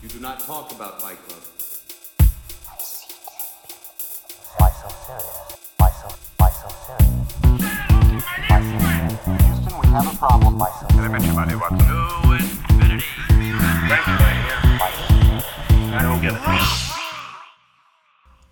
You do not talk about Fight Club. Why so serious? Why so, why so serious? Why so serious? Houston, we have a problem. Why so serious? Everybody wants to infinity. Why so serious? I don't get it.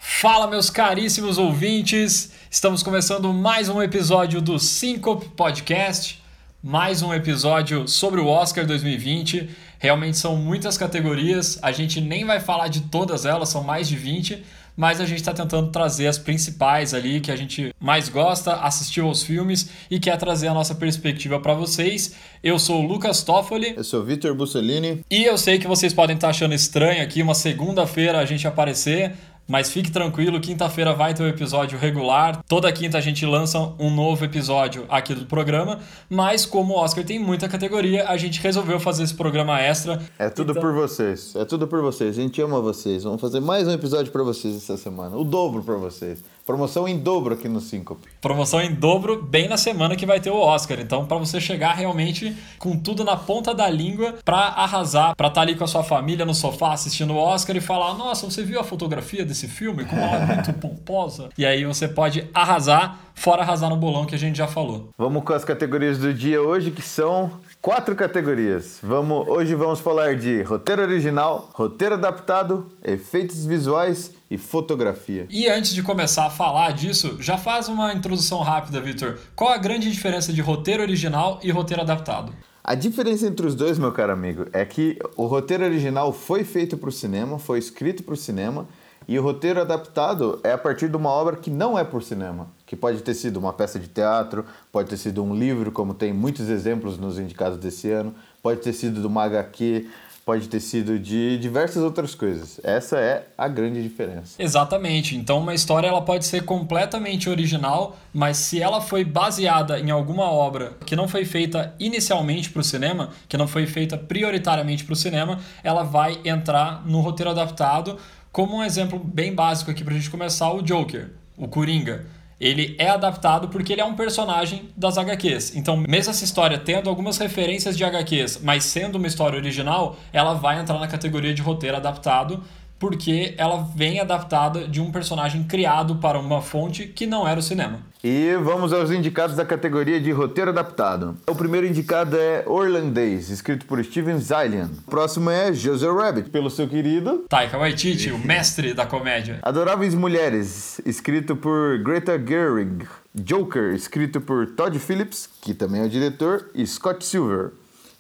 Fala, meus caríssimos ouvintes! Estamos começando mais um episódio do Syncope Podcast, mais um episódio sobre o Oscar 2020. Realmente são muitas categorias, a gente nem vai falar de todas elas, são mais de 20, mas a gente está tentando trazer as principais ali que a gente mais gosta, assistiu aos filmes e quer trazer a nossa perspectiva para vocês. Eu sou o Lucas Toffoli Eu sou Vitor Bussolini. e eu sei que vocês podem estar achando estranho aqui uma segunda-feira a gente aparecer, mas fique tranquilo, quinta-feira vai ter o um episódio regular. Toda quinta a gente lança um novo episódio aqui do programa, mas como o Oscar tem muita categoria, a gente resolveu fazer esse programa extra. É tudo Então- por vocês. É tudo por vocês. A gente ama vocês. Vamos fazer mais um episódio pra vocês essa semana. O dobro pra vocês. Promoção em dobro aqui no Syncope. Promoção em dobro bem na semana que vai ter o Oscar. Então, para você chegar realmente com tudo na ponta da língua para arrasar, para estar ali com a sua família no sofá assistindo o Oscar e falar: "Nossa, você viu a fotografia desse filme? Como ela é muito pomposa". E aí você pode arrasar, fora arrasar no bolão que a gente já falou. Vamos com as categorias do dia hoje, que são quatro categorias. Vamos, hoje vamos falar de roteiro original, roteiro adaptado, efeitos visuais e fotografia. E antes de começar a falar disso, já faz uma introdução rápida, Victor. Qual a grande diferença de roteiro original e roteiro adaptado? A diferença entre os dois, meu caro amigo, é que o roteiro original foi feito para o cinema, foi escrito para o cinema, e o roteiro adaptado é a partir de uma obra que não é por cinema, que pode ter sido uma peça de teatro, pode ter sido um livro, como tem muitos exemplos nos indicados desse ano, pode ter sido de uma HQ, pode ter sido de diversas outras coisas. Essa é a grande diferença. Exatamente. Então, uma história ela pode ser completamente original, mas se ela foi baseada em alguma obra que não foi feita inicialmente para o cinema, que não foi feita prioritariamente para o cinema, ela vai entrar no roteiro adaptado. Como um exemplo bem básico aqui para a gente começar, o Joker, o Coringa. Ele é adaptado porque ele é um personagem das HQs. Então, mesmo essa história tendo algumas referências de HQs, mas sendo uma história original, ela vai entrar na categoria de roteiro adaptado, porque ela vem adaptada de um personagem criado para uma fonte que não era o cinema. E vamos aos indicados da categoria de roteiro adaptado. O primeiro indicado é Orlandês, escrito por Steven Zaillian. O próximo é Jojo Rabbit, pelo seu querido Taika Waititi, o mestre da comédia. Adoráveis Mulheres, escrito por Greta Gerwig. Joker, escrito por Todd Phillips, que também é o diretor, e Scott Silver.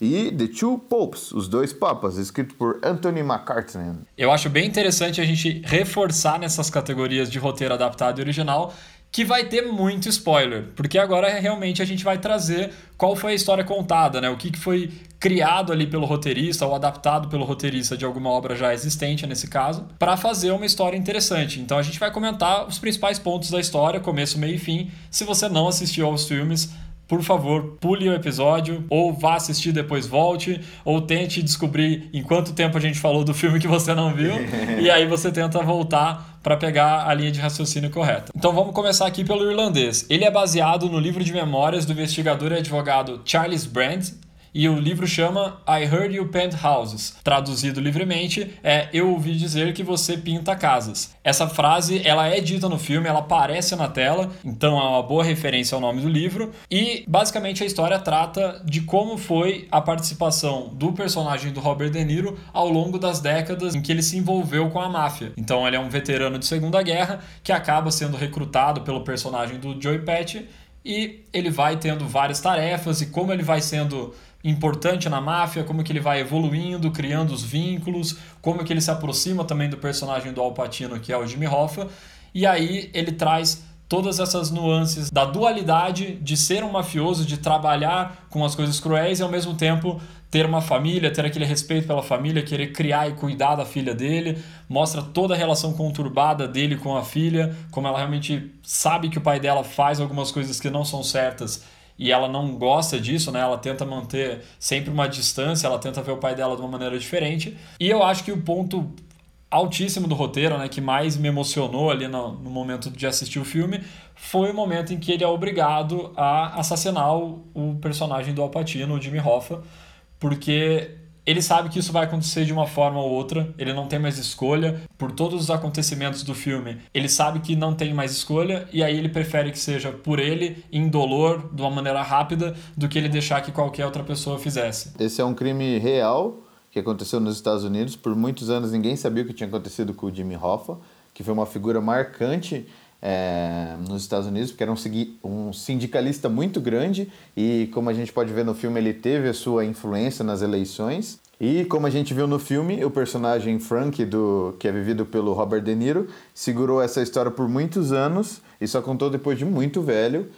E The Two Popes, Os Dois Papas, escrito por Anthony McCartney. Eu acho bem interessante a gente reforçar nessas categorias de roteiro adaptado e original que vai ter muito spoiler, porque agora realmente a gente vai trazer qual foi a história contada, né? O que foi criado ali pelo roteirista ou adaptado pelo roteirista de alguma obra já existente nesse caso, para fazer uma história interessante. Então a gente vai comentar os principais pontos da história, começo, meio e fim. Se você não assistiu aos filmes, por favor, pule o episódio, ou vá assistir depois volte, ou tente descobrir em quanto tempo a gente falou do filme que você não viu, e aí você tenta voltar para pegar a linha de raciocínio correta. Então vamos começar aqui pelo irlandês. Ele é baseado no livro de memórias do investigador e advogado Charles Brand, e o livro chama I Heard You Paint Houses. Traduzido livremente, é Eu ouvi dizer que você pinta casas. Essa frase, ela é dita no filme, ela aparece na tela, então é uma boa referência ao nome do livro. E basicamente a história trata de como foi a participação do personagem do Robert De Niro ao longo das décadas em que ele se envolveu com a máfia. Então ele é um veterano de Segunda Guerra que acaba sendo recrutado pelo personagem do Joey Pesci e ele vai tendo várias tarefas e como ele vai sendo importante na máfia, como que ele vai evoluindo, criando os vínculos, como que ele se aproxima também do personagem do Al Pacino, que é o Jimmy Hoffa, e aí ele traz todas essas nuances da dualidade de ser um mafioso, de trabalhar com as coisas cruéis e ao mesmo tempo ter uma família, ter aquele respeito pela família, querer criar e cuidar da filha dele, mostra toda a relação conturbada dele com a filha, como ela realmente sabe que o pai dela faz algumas coisas que não são certas e ela não gosta disso, né? Ela tenta manter sempre uma distância, ela tenta ver o pai dela de uma maneira diferente. E eu acho que o ponto altíssimo do roteiro, né, que mais me emocionou ali no, no momento de assistir o filme, foi o momento em que ele é obrigado a assassinar o, o personagem do Al Pacino, o Jimmy Hoffa, porque ele sabe que isso vai acontecer de uma forma ou outra, ele não tem mais escolha. Por todos os acontecimentos do filme, ele sabe que não tem mais escolha e aí ele prefere que seja por ele, indolor, de uma maneira rápida, do que ele deixar que qualquer outra pessoa fizesse. Esse é um crime real que aconteceu nos Estados Unidos. Por muitos anos ninguém sabia o que tinha acontecido com o Jimmy Hoffa, que foi uma figura marcante é, nos Estados Unidos, porque era um, um sindicalista muito grande e, como a gente pode ver no filme, ele teve a sua influência nas eleições. E, como a gente viu no filme, o personagem Frank, do, que é vivido pelo Robert De Niro, segurou essa história por muitos anos e só contou depois de muito velho.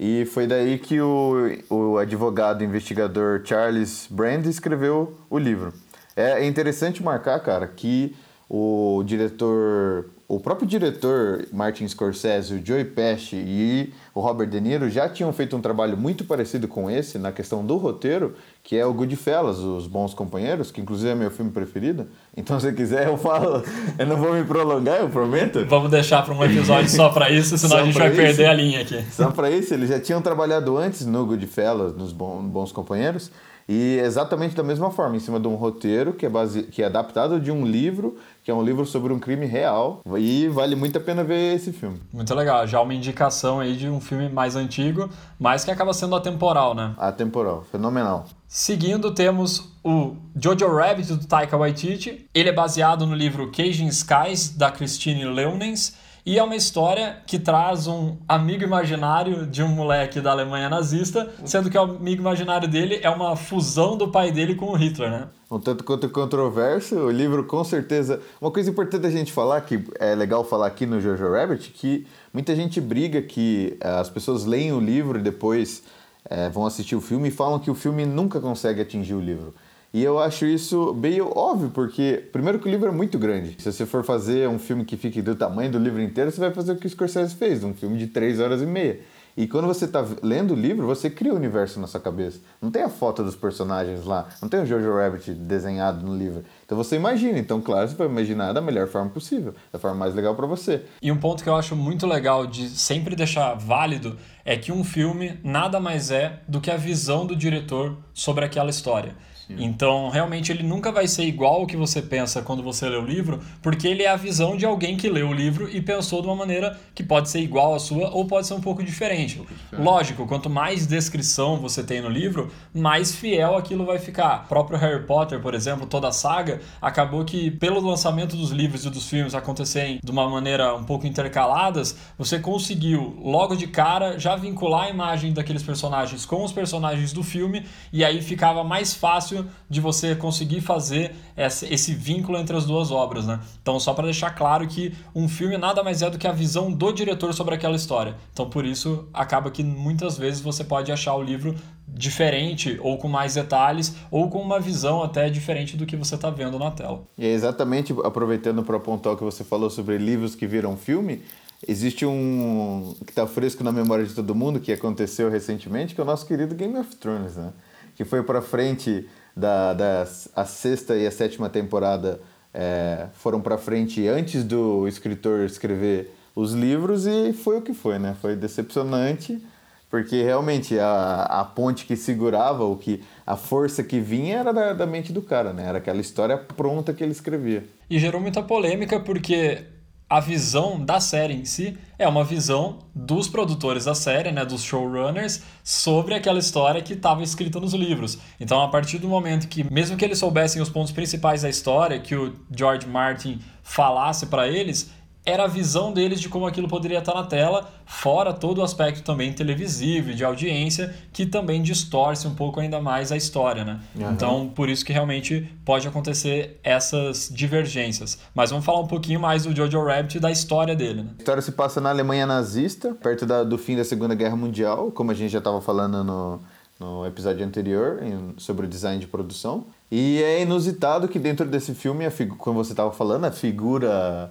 E foi daí que o, o advogado investigador Charles Brand escreveu o livro. É interessante marcar, cara, que o diretor, o próprio diretor Martin Scorsese, o Joey Pesci e o Robert De Niro já tinham feito um trabalho muito parecido com esse na questão do roteiro, que é o Goodfellas, Os Bons Companheiros, que inclusive é meu filme preferido. Então, se quiser, eu falo. Eu não vou me prolongar, eu prometo. Vamos deixar para um episódio só para isso, senão Só a gente vai isso? perder a linha aqui. Só para isso, eles já tinham trabalhado antes no Goodfellas, nos Bons Companheiros, e exatamente da mesma forma, em cima de um roteiro que é, base... que é adaptado de um livro, que é um livro sobre um crime real, e vale muito a pena ver esse filme. Muito legal, já uma indicação aí de um filme mais antigo, mas que acaba sendo atemporal, né? Atemporal, fenomenal. Seguindo, temos o Jojo Rabbit do Taika Waititi. Ele é baseado no livro Caging Skies, da Christine Leonens, e é uma história que traz um amigo imaginário de um moleque da Alemanha nazista, sendo que o amigo imaginário dele é uma fusão do pai dele com o Hitler, né? Um tanto quanto controverso, o livro com certeza. Uma coisa importante a gente falar, que é legal falar aqui no Jojo Rabbit, que muita gente briga que eh, as pessoas leem o livro e depois eh, vão assistir o filme e falam que o filme nunca consegue atingir o livro. E eu acho isso meio óbvio, porque, primeiro, que o livro é muito grande. Se você for fazer um filme que fique do tamanho do livro inteiro, você vai fazer o que o Scorsese fez, um filme de três horas e meia. E quando você está lendo o livro, você cria o universo na sua cabeça. Não tem a foto dos personagens lá, não tem o Jojo Rabbit desenhado no livro. Então você imagina. Então, claro, você vai imaginar da melhor forma possível, da forma mais legal para você. E um ponto que eu acho muito legal de sempre deixar válido é que um filme nada mais é do que a visão do diretor sobre aquela história. Então, realmente, ele nunca vai ser igual ao que você pensa quando você lê o livro, porque ele é a visão de alguém que leu o livro e pensou de uma maneira que pode ser igual à sua ou pode ser um pouco diferente. Lógico, quanto mais descrição você tem no livro, mais fiel aquilo vai ficar. O próprio Harry Potter, por exemplo, toda a saga, acabou que, pelo lançamento dos livros e dos filmes acontecerem de uma maneira um pouco intercaladas, você conseguiu, logo de cara, já vincular a imagem daqueles personagens com os personagens do filme, e aí ficava mais fácil de você conseguir fazer esse vínculo entre as duas obras, né? Então, só para deixar claro que um filme nada mais é do que a visão do diretor sobre aquela história. Então, por isso, acaba que muitas vezes você pode achar o livro diferente, ou com mais detalhes, ou com uma visão até diferente do que você está vendo na tela. E é exatamente, aproveitando para apontar o que você falou sobre livros que viram filme, existe um que está fresco na memória de todo mundo, que aconteceu recentemente, que é o nosso querido Game of Thrones, né? Que foi para frente da, da a sexta e a sétima temporada é, foram para frente antes do escritor escrever os livros e foi o que foi, né? Foi decepcionante, porque realmente a, a ponte que segurava, o que a força que vinha era da, da mente do cara, né? Era aquela história pronta que ele escrevia. E gerou muita polêmica porque a visão da série em si é uma visão dos produtores da série, né, dos showrunners, sobre aquela história que estava escrita nos livros. Então, a partir do momento que, mesmo que eles soubessem os pontos principais da história, que o George Martin falasse para eles, era a visão deles de como aquilo poderia estar na tela, fora todo o aspecto também televisivo e de audiência, que também distorce um pouco ainda mais a história, né? Aham. Então, por isso que realmente pode acontecer essas divergências. Mas vamos falar um pouquinho mais do Jojo Rabbit e da história dele, né? A história se passa na Alemanha nazista, perto da- do fim da Segunda Guerra Mundial, como a gente já estava falando no, no episódio anterior, em- sobre o design de produção. E é inusitado que dentro desse filme, a como você estava falando, a figura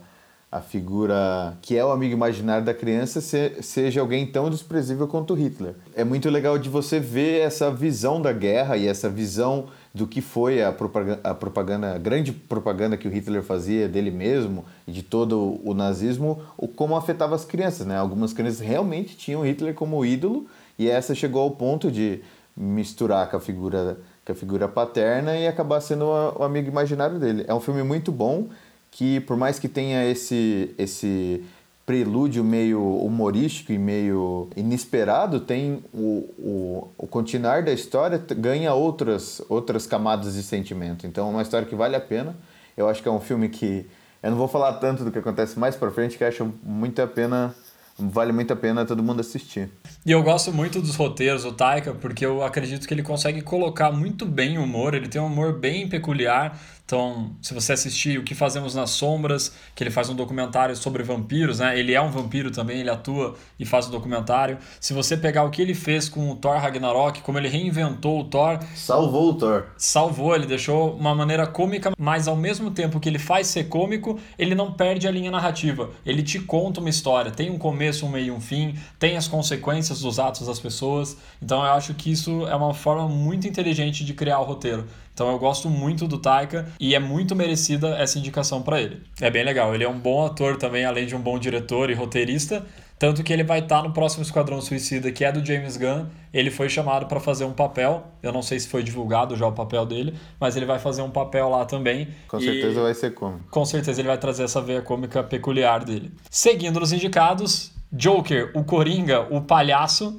a figura que é o amigo imaginário da criança se- seja alguém tão desprezível quanto Hitler. É muito legal de você ver essa visão da guerra e essa visão do que foi a propaganda, a propaganda, a grande propaganda que o Hitler fazia dele mesmo e de todo o nazismo, o como afetava as crianças, né? Algumas crianças realmente tinham Hitler como ídolo e essa chegou ao ponto de misturar com a figura com a figura paterna e acabar sendo o, o amigo imaginário dele. É um filme muito bom que por mais que tenha esse esse prelúdio meio humorístico e meio inesperado, tem o, o, o continuar da história ganha outras outras camadas de sentimento. Então é uma história que vale a pena. Eu acho que é um filme que eu não vou falar tanto do que acontece mais para frente, que acho muito a pena vale muito a pena todo mundo assistir. E eu gosto muito dos roteiros do Taika, porque eu acredito que ele consegue colocar muito bem o humor, ele tem um humor bem peculiar. Então, se você assistir O que Fazemos nas Sombras, que ele faz um documentário sobre vampiros, né? Ele é um vampiro também, ele atua e faz o um documentário. Se você pegar o que ele fez com o Thor Ragnarok, como ele reinventou o Thor. Salvou o Thor. Salvou, ele deixou uma maneira cômica, mas ao mesmo tempo que ele faz ser cômico, ele não perde a linha narrativa. Ele te conta uma história, tem um começo, um meio e um fim, tem as consequências dos atos das pessoas. Então eu acho que isso é uma forma muito inteligente de criar o roteiro. Então eu gosto muito do Taika e é muito merecida essa indicação para ele. É bem legal, ele é um bom ator também, além de um bom diretor e roteirista. Tanto que ele vai estar tá no próximo Esquadrão Suicida, que é do James Gunn. Ele foi chamado para fazer um papel. Eu não sei se foi divulgado já o papel dele, mas ele vai fazer um papel lá também. Com certeza vai ser cômico. Com certeza ele vai trazer essa veia cômica peculiar dele. Seguindo nos indicados, Joker, o Coringa, o palhaço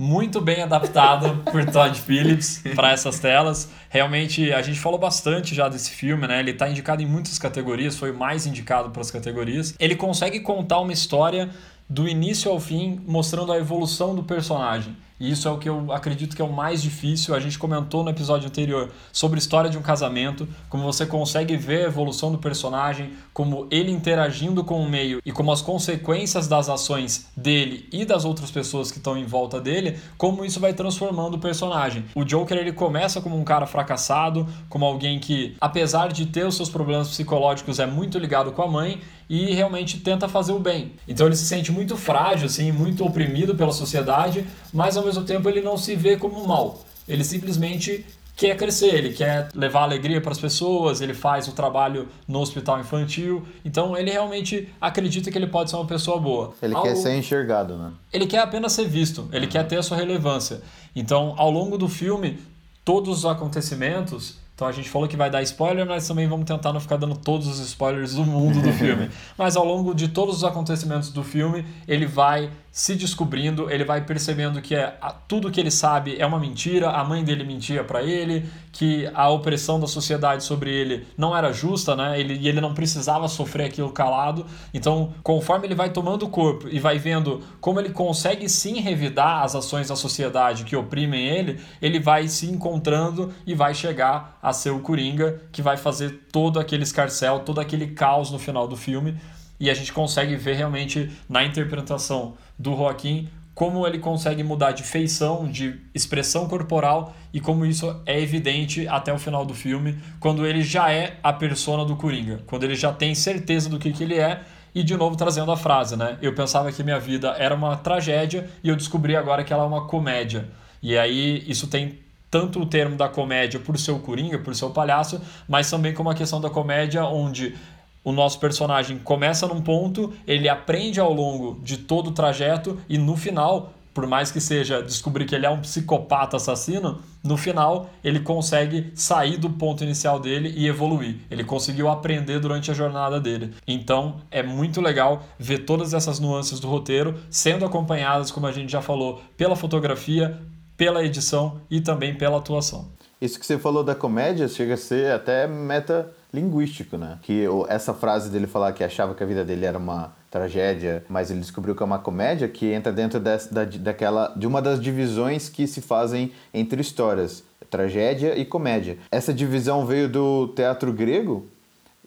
muito bem adaptado por Todd Phillips para essas telas. Realmente, a gente falou bastante já desse filme, né? Ele está indicado em muitas categorias, foi mais indicado para as categorias. Ele consegue contar uma história do início ao fim, mostrando a evolução do personagem. E isso é o que eu acredito que é o mais difícil. A gente comentou no episódio anterior sobre a história de um casamento, como você consegue ver a evolução do personagem, como ele interagindo com o meio e como as consequências das ações dele e das outras pessoas que estão em volta dele, como isso vai transformando o personagem. O Joker ele começa como um cara fracassado, como alguém que, apesar de ter os seus problemas psicológicos, é muito ligado com a mãe e realmente tenta fazer o bem. Então ele se sente muito frágil, assim, muito oprimido pela sociedade, mas ao mesmo tempo ele não se vê como mal. Ele simplesmente quer crescer, ele quer levar alegria para as pessoas, ele faz o trabalho no hospital infantil. Então ele realmente acredita que ele pode ser uma pessoa boa. Ele ao... quer ser enxergado, né? Ele quer apenas ser visto, ele quer ter a sua relevância. Então, ao longo do filme, todos os acontecimentos então a gente falou que vai dar spoiler, mas também vamos tentar não ficar dando todos os spoilers do mundo do filme. mas ao longo de todos os acontecimentos do filme, ele vai se descobrindo, ele vai percebendo que é, tudo que ele sabe é uma mentira, a mãe dele mentia para ele, que a opressão da sociedade sobre ele não era justa, né? Ele, e ele não precisava sofrer aquilo calado. Então, conforme ele vai tomando o corpo e vai vendo como ele consegue sim revidar as ações da sociedade que oprimem ele, ele vai se encontrando e vai chegar a ser o Coringa, que vai fazer todo aquele escarcel, todo aquele caos no final do filme. E a gente consegue ver realmente na interpretação do Joaquim como ele consegue mudar de feição, de expressão corporal e como isso é evidente até o final do filme, quando ele já é a persona do Coringa, quando ele já tem certeza do que, que ele é e de novo trazendo a frase, né? Eu pensava que minha vida era uma tragédia e eu descobri agora que ela é uma comédia. E aí isso tem tanto o termo da comédia por ser o Coringa, por ser o palhaço, mas também como a questão da comédia onde o nosso personagem começa num ponto, ele aprende ao longo de todo o trajeto e no final, por mais que seja descobrir que ele é um psicopata assassino, no final ele consegue sair do ponto inicial dele e evoluir. Ele conseguiu aprender durante a jornada dele. Então é muito legal ver todas essas nuances do roteiro sendo acompanhadas, como a gente já falou, pela fotografia, pela edição e também pela atuação. Isso que você falou da comédia chega a ser até meta linguístico, né? Que essa frase dele falar que achava que a vida dele era uma tragédia, mas ele descobriu que é uma comédia que entra dentro da, daquela, de uma das divisões que se fazem entre histórias, tragédia e comédia. Essa divisão veio do teatro grego,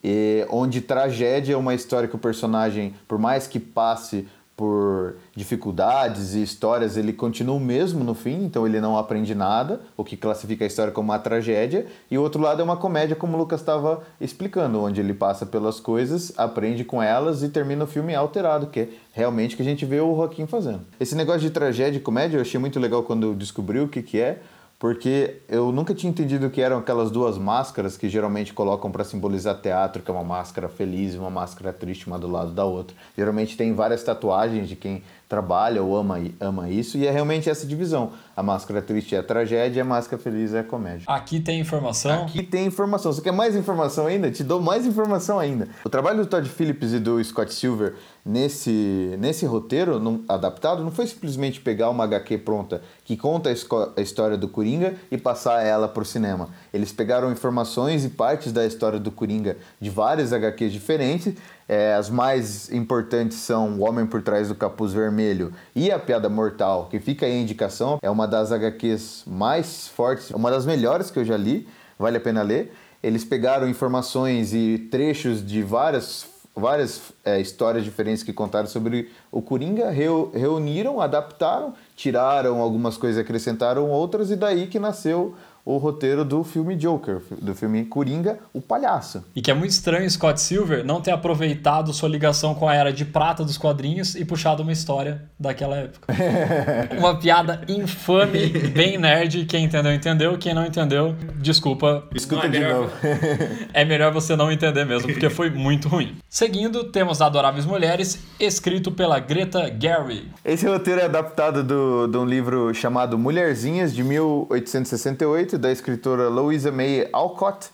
e, onde tragédia é uma história que o personagem, por mais que passe por dificuldades e histórias, ele continua o mesmo no fim, então ele não aprende nada, o que classifica a história como uma tragédia, e o outro lado é uma comédia, como o Lucas estava explicando, onde ele passa pelas coisas, aprende com elas e termina o filme alterado, que é realmente o que a gente vê o Joaquim fazendo. Esse negócio de tragédia e comédia eu achei muito legal quando descobriu o que, que é, porque eu nunca tinha entendido que eram aquelas duas máscaras que geralmente colocam para simbolizar teatro, que é uma máscara feliz e uma máscara triste, uma do lado da outra. Geralmente tem várias tatuagens de quem trabalha ou ama, ama isso, e é realmente essa divisão. A máscara triste é a tragédia, a máscara feliz é a comédia. Aqui tem informação. Aqui tem informação. Você quer mais informação ainda? Te dou mais informação ainda. O trabalho do Todd Phillips e do Scott Silver nesse, nesse roteiro não- adaptado não foi simplesmente pegar uma HQ pronta que conta a, a história do Coringa e passar ela para o cinema. Eles pegaram informações e partes da história do Coringa de várias HQs diferentes. É, as mais importantes são O Homem por Trás do Capuz Vermelho e A Piada Mortal, que fica aí a indicação. É uma das HQs mais fortes, uma das melhores que eu já li, vale a pena ler. Eles pegaram informações e trechos de várias várias é, histórias diferentes que contaram sobre o Coringa, reu- reuniram, adaptaram, tiraram algumas coisas, acrescentaram outras, e daí que nasceu o roteiro do filme Joker, do filme Coringa, o Palhaço. E que é muito estranho Scott Silver não ter aproveitado sua ligação com a era de prata dos quadrinhos e puxado uma história daquela época. uma piada infame, bem nerd. Quem entendeu, entendeu. Quem não entendeu, desculpa. Escuta Não é de melhor- novo. É melhor você não entender mesmo, porque foi muito ruim. Seguindo, temos Adoráveis Mulheres, escrito pela Greta Gerwig. Esse roteiro é adaptado do, de um livro chamado Mulherzinhas, de 1868, da escritora Louisa May Alcott.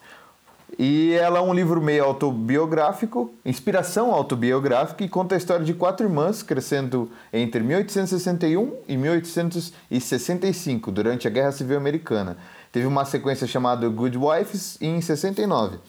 E ela é um livro meio autobiográfico, inspiração autobiográfica, e conta a história de quatro irmãs crescendo entre 1861 e 1865, durante a Guerra Civil Americana. Teve uma sequência chamada Good Wives em 69.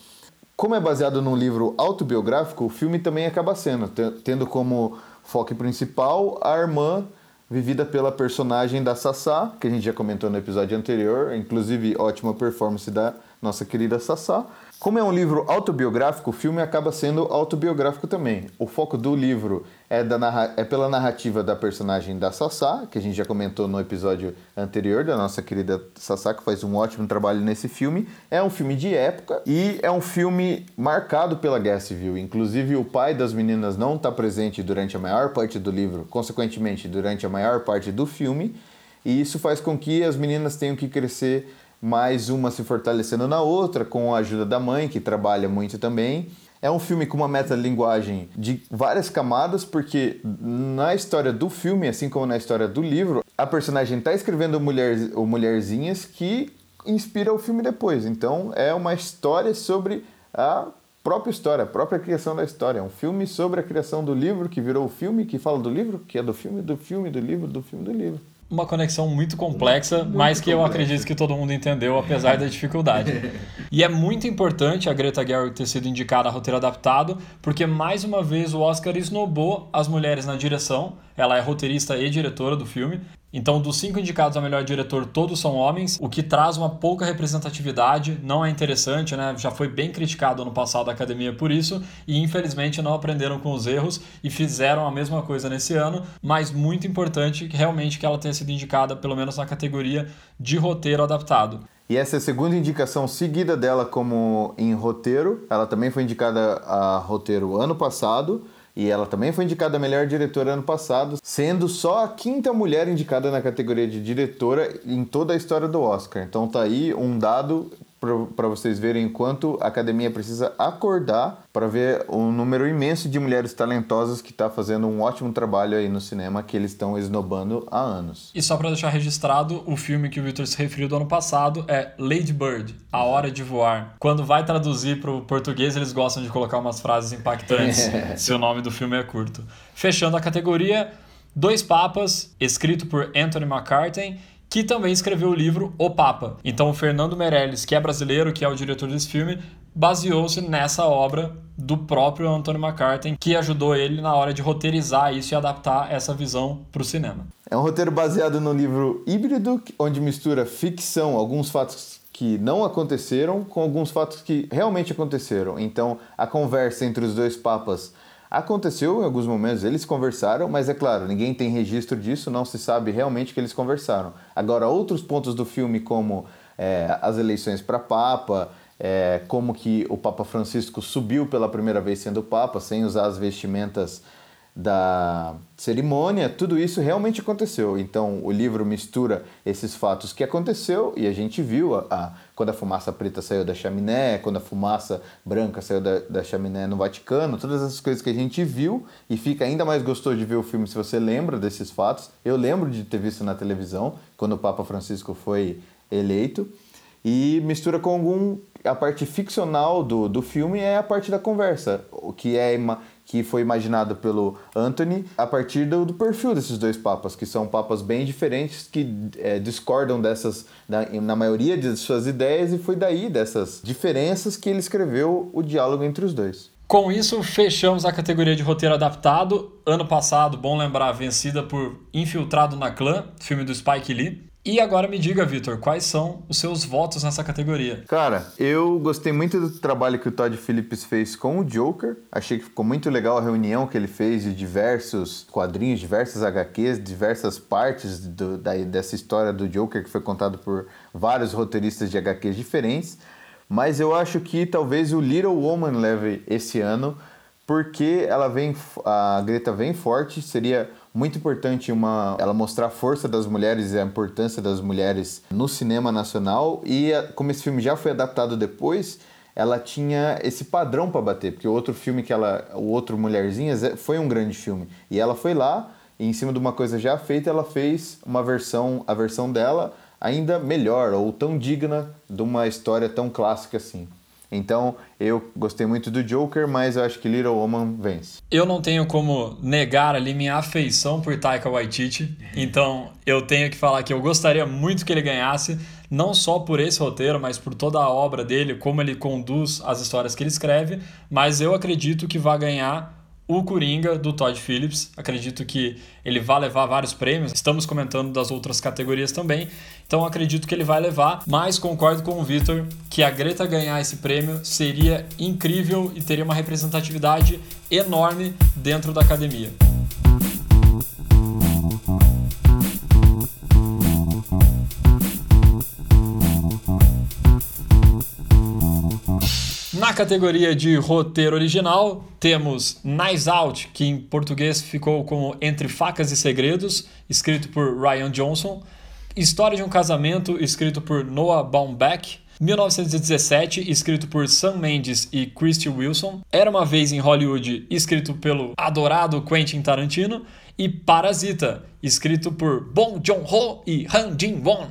Como é baseado num livro autobiográfico, o filme também acaba sendo, te- tendo como foco principal a irmã vivida pela personagem da Sassá, que a gente já comentou no episódio anterior, inclusive ótima performance da nossa querida Sassá. Como é um livro autobiográfico, o filme acaba sendo autobiográfico também. O foco do livro é, da é pela narrativa da personagem da Sassá, que a gente já comentou no episódio anterior, da nossa querida Sassá, que faz um ótimo trabalho nesse filme. É um filme de época e é um filme marcado pela Guerra Civil. Inclusive, o pai das meninas não está presente durante a maior parte do livro, consequentemente, durante a maior parte do filme. E isso faz com que as meninas tenham que crescer mais uma se fortalecendo na outra, com a ajuda da mãe, que trabalha muito também. É um filme com uma metalinguagem de várias camadas, porque na história do filme, assim como na história do livro, a personagem está escrevendo mulher, Mulherzinhas que inspira o filme depois. Então é uma história sobre a própria história, a própria criação da história. É um filme sobre a criação do livro, que virou o filme, que fala do livro, que é do filme, do filme, do livro, do filme, do livro. Uma conexão muito complexa, mas que eu acredito que todo mundo entendeu, apesar da dificuldade. E é muito importante a Greta Gerwig ter sido indicada a roteiro adaptado, porque mais uma vez o Oscar esnobou as mulheres na direção. Ela é roteirista e diretora do filme. Então, dos cinco indicados a melhor diretor, todos são homens, o que traz uma pouca representatividade, não é interessante, né? Já foi bem criticado ano passado a academia por isso, e infelizmente não aprenderam com os erros e fizeram a mesma coisa nesse ano, mas muito importante realmente que ela tenha sido indicada, pelo menos na categoria de roteiro adaptado. E essa é a segunda indicação seguida dela como em roteiro. Ela também foi indicada a roteiro ano passado. E ela também foi indicada a melhor diretora ano passado, sendo só a quinta mulher indicada na categoria de diretora em toda a história do Oscar. Então tá aí um dado para vocês verem quanto a academia precisa acordar para ver o número imenso de mulheres talentosas que está fazendo um ótimo trabalho aí no cinema que eles estão esnobando há anos. E só para deixar registrado, o filme que o Victor se referiu do ano passado é Lady Bird, A Hora de Voar. Quando vai traduzir para o português, eles gostam de colocar umas frases impactantes, se o nome do filme é curto. Fechando a categoria, Dois Papas, escrito por Anthony McCartney, que também escreveu o livro O Papa. Então, o Fernando Meirelles, que é brasileiro, que é o diretor desse filme, baseou-se nessa obra do próprio Anthony McCartney, que ajudou ele na hora de roteirizar isso e adaptar essa visão para o cinema. É um roteiro baseado no livro híbrido, onde mistura ficção, alguns fatos que não aconteceram, com alguns fatos que realmente aconteceram. Então, a conversa entre os dois papas aconteceu em alguns momentos, eles conversaram, mas é claro, ninguém tem registro disso, não se sabe realmente que eles conversaram. Agora, outros pontos do filme, como é, as eleições para Papa, é, como que o Papa Francisco subiu pela primeira vez sendo Papa, sem usar as vestimentas da cerimônia, tudo isso realmente aconteceu. Então o livro mistura esses fatos que aconteceu e a gente viu a, a quando a fumaça preta saiu da chaminé, quando a fumaça branca saiu da, da chaminé no Vaticano, todas essas coisas que a gente viu e fica ainda mais gostoso de ver o filme se você lembra desses fatos. Eu lembro de ter visto na televisão quando o Papa Francisco foi eleito e mistura com algum a parte ficcional do, do filme é a parte da conversa, o que é que foi imaginado pelo Anthony a partir do, do perfil desses dois papas, que são papas bem diferentes, que é, discordam dessas, na, na maioria de suas ideias, e foi daí dessas diferenças que ele escreveu o diálogo entre os dois. Com isso, fechamos a categoria de roteiro adaptado. Ano passado, bom lembrar, vencida por Infiltrado na Clã, filme do Spike Lee. E agora me diga, Vitor, quais são os seus votos nessa categoria? Cara, eu gostei muito do trabalho que o Todd Phillips fez com o Joker. Achei que ficou muito legal a reunião que ele fez de diversos quadrinhos, diversas HQs, diversas partes do, da, dessa história do Joker que foi contado por vários roteiristas de HQs diferentes. Mas eu acho que talvez o Little Woman leve esse ano, porque ela vem, a Greta vem forte, seria muito importante uma, ela mostrar a força das mulheres e a importância das mulheres no cinema nacional. E como esse filme já foi adaptado depois, ela tinha esse padrão para bater, porque o outro filme que ela, o outro Mulherzinhas é, foi um grande filme. E ela foi lá e em cima de uma coisa já feita, ela fez uma versão, a versão dela ainda melhor ou tão digna de uma história tão clássica assim. Então, eu gostei muito do Joker, mas eu acho que Little Woman vence. Eu não tenho como negar ali minha afeição por Taika Waititi, então eu tenho que falar que eu gostaria muito que ele ganhasse, não só por esse roteiro, mas por toda a obra dele, como ele conduz as histórias que ele escreve, mas eu acredito que vai ganhar o Coringa do Todd Phillips. Acredito que ele vai levar vários prêmios. Estamos comentando das outras categorias também. Então acredito que ele vai levar, mas concordo com o Victor que a Greta ganhar esse prêmio seria incrível e teria uma representatividade enorme dentro da academia. Na categoria de roteiro original, temos Nice Out, que em português ficou como Entre Facas e Segredos, escrito por Ryan Johnson. História de um Casamento, escrito por Noah Baumbach. 1917, escrito por Sam Mendes e Christy Wilson. Era uma vez em Hollywood, escrito pelo adorado Quentin Tarantino e Parasita, escrito por Bong Joon-ho e Han Jin-won.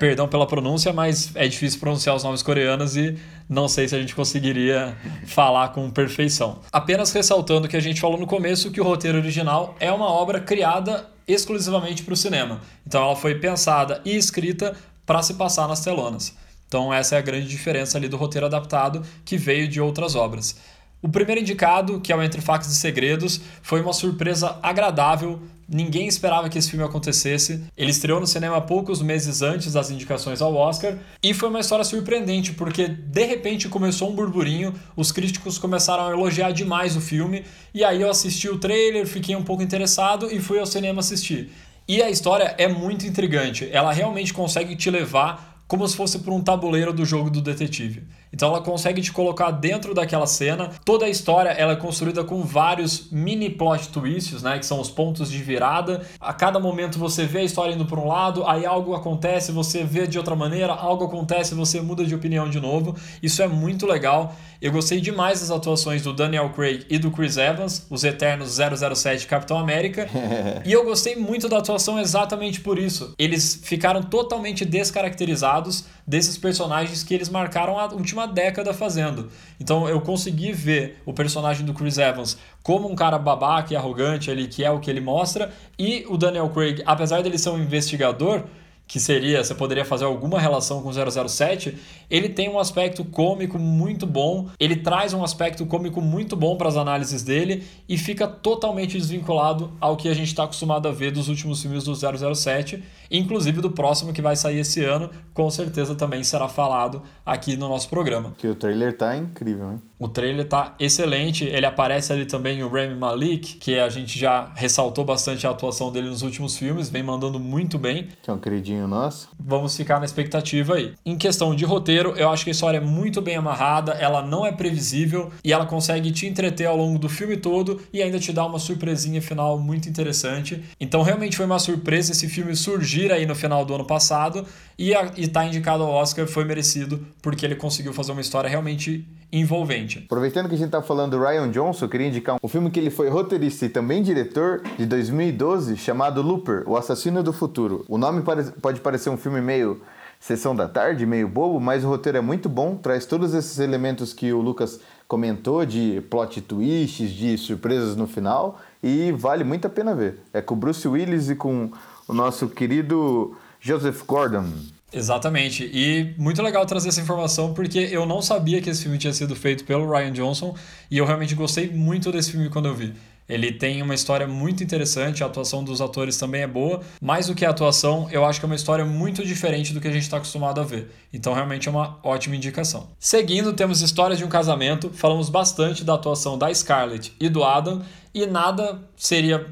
Perdão pela pronúncia, mas é difícil pronunciar os nomes coreanos e não sei se a gente conseguiria falar com perfeição. Apenas ressaltando que a gente falou no começo que o roteiro original é uma obra criada exclusivamente para o cinema. Então ela foi pensada e escrita para se passar nas telonas. Então essa é a grande diferença ali do roteiro adaptado que veio de outras obras. O primeiro indicado, que é o Entre Facas e Segredos, foi uma surpresa agradável. Ninguém esperava que esse filme acontecesse. Ele estreou no cinema poucos meses antes das indicações ao Oscar e foi uma história surpreendente porque de repente começou um burburinho, os críticos começaram a elogiar demais o filme e aí eu assisti o trailer, fiquei um pouco interessado e fui ao cinema assistir. E a história é muito intrigante. Ela realmente consegue te levar como se fosse por um tabuleiro do jogo do detetive. Então ela consegue te colocar dentro daquela cena. Toda a história ela é construída com vários mini plot twists, né, que são os pontos de virada. A cada momento você vê a história indo para um lado, aí algo acontece, você vê de outra maneira, algo acontece, você muda de opinião de novo. Isso é muito legal. Eu gostei demais das atuações do Daniel Craig e do Chris Evans, os eternos 007 Capitão América. e eu gostei muito da atuação exatamente por isso. Eles ficaram totalmente descaracterizados desses personagens que eles marcaram a última década fazendo. Então eu consegui ver o personagem do Chris Evans como um cara babaca e arrogante ali, que é o que ele mostra, e o Daniel Craig, apesar dele ser um investigador, que seria, você poderia fazer alguma relação com 007, ele tem um aspecto cômico muito bom, ele traz um aspecto cômico muito bom para as análises dele e fica totalmente desvinculado ao que a gente está acostumado a ver dos últimos filmes do 007, inclusive do próximo que vai sair esse ano, com certeza também será falado aqui no nosso programa. Que o trailer tá incrível, hein? O trailer tá excelente. Ele aparece ali também o Rami Malik, que a gente já ressaltou bastante a atuação dele nos últimos filmes, vem mandando muito bem. Que é um queridinho nosso. Vamos ficar na expectativa aí. Em questão de roteiro, eu acho que a história é muito bem amarrada, ela não é previsível e ela consegue te entreter ao longo do filme todo e ainda te dar uma surpresinha final muito interessante. Então, realmente foi uma surpresa esse filme surgir aí no final do ano passado e estar tá indicado ao Oscar foi merecido porque ele conseguiu fazer uma história realmente envolvente. Aproveitando que a gente tá falando do Ryan Johnson, eu queria indicar um filme que ele foi roteirista e também diretor de 2012, chamado Looper, O Assassino do Futuro. O nome pode parecer um filme meio sessão da tarde, meio bobo, mas o roteiro é muito bom, traz todos esses elementos que o Lucas comentou de plot twists, de surpresas no final e vale muito a pena ver. É com o Bruce Willis e com o nosso querido Joseph Gordon. Exatamente. E muito legal trazer essa informação porque eu não sabia que esse filme tinha sido feito pelo Ryan Johnson e eu realmente gostei muito desse filme quando eu vi. Ele tem uma história muito interessante, a atuação dos atores também é boa. Mais do que a atuação, eu acho que é uma história muito diferente do que a gente está acostumado a ver. Então, realmente é uma ótima indicação. Seguindo, temos Histórias de um Casamento. Falamos bastante da atuação da Scarlett e do Adam, e nada seria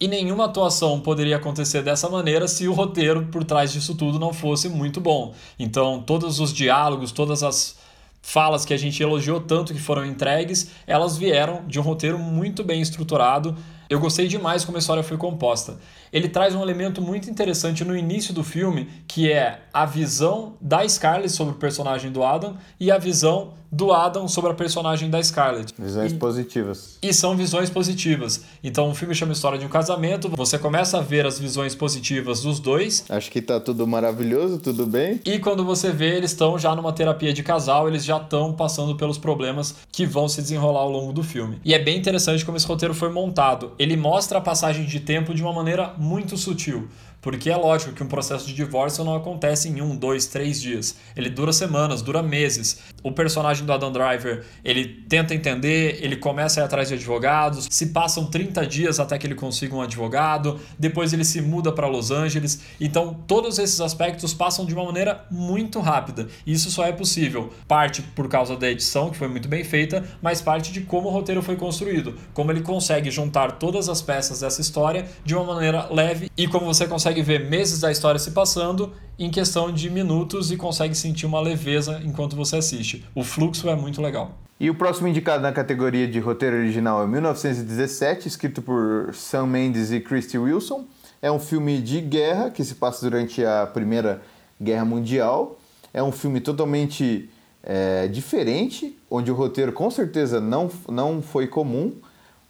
e nenhuma atuação poderia acontecer dessa maneira se o roteiro por trás disso tudo não fosse muito bom. Então, todos os diálogos, todas as falas que a gente elogiou tanto que foram entregues, elas vieram de um roteiro muito bem estruturado. Eu gostei demais como a história foi composta. Ele traz um elemento muito interessante no início do filme, que é a visão da Scarlett sobre o personagem do Adam e a visão do Adam sobre a personagem da Scarlett. Visões e, positivas. E são visões positivas. Então o filme chama História de um Casamento, você começa a ver as visões positivas dos dois. Acho que tá tudo maravilhoso, tudo bem. E quando você vê, eles estão já numa terapia de casal, eles já estão passando pelos problemas que vão se desenrolar ao longo do filme. E é bem interessante como esse roteiro foi montado. Ele mostra a passagem de tempo de uma maneira muito sutil. Porque é lógico que um processo de divórcio não acontece em um, dois, três dias. Ele dura semanas, dura meses. O personagem do Adam Driver, ele tenta entender, ele começa a ir atrás de advogados, se passam 30 dias até que ele consiga um advogado, depois ele se muda para Los Angeles. Então, todos esses aspectos passam de uma maneira muito rápida. E isso só é possível, parte por causa da edição, que foi muito bem feita, mas parte de como o roteiro foi construído, como ele consegue juntar todas as peças dessa história de uma maneira leve e como você consegue consegue ver meses da história se passando em questão de minutos e consegue sentir uma leveza enquanto você assiste. O fluxo é muito legal. E o próximo indicado na categoria de roteiro original é 1917, escrito por Sam Mendes e Christy Wilson. É um filme de guerra que se passa durante a Primeira Guerra Mundial. É um filme totalmente é, diferente, onde o roteiro com certeza não, não foi comum,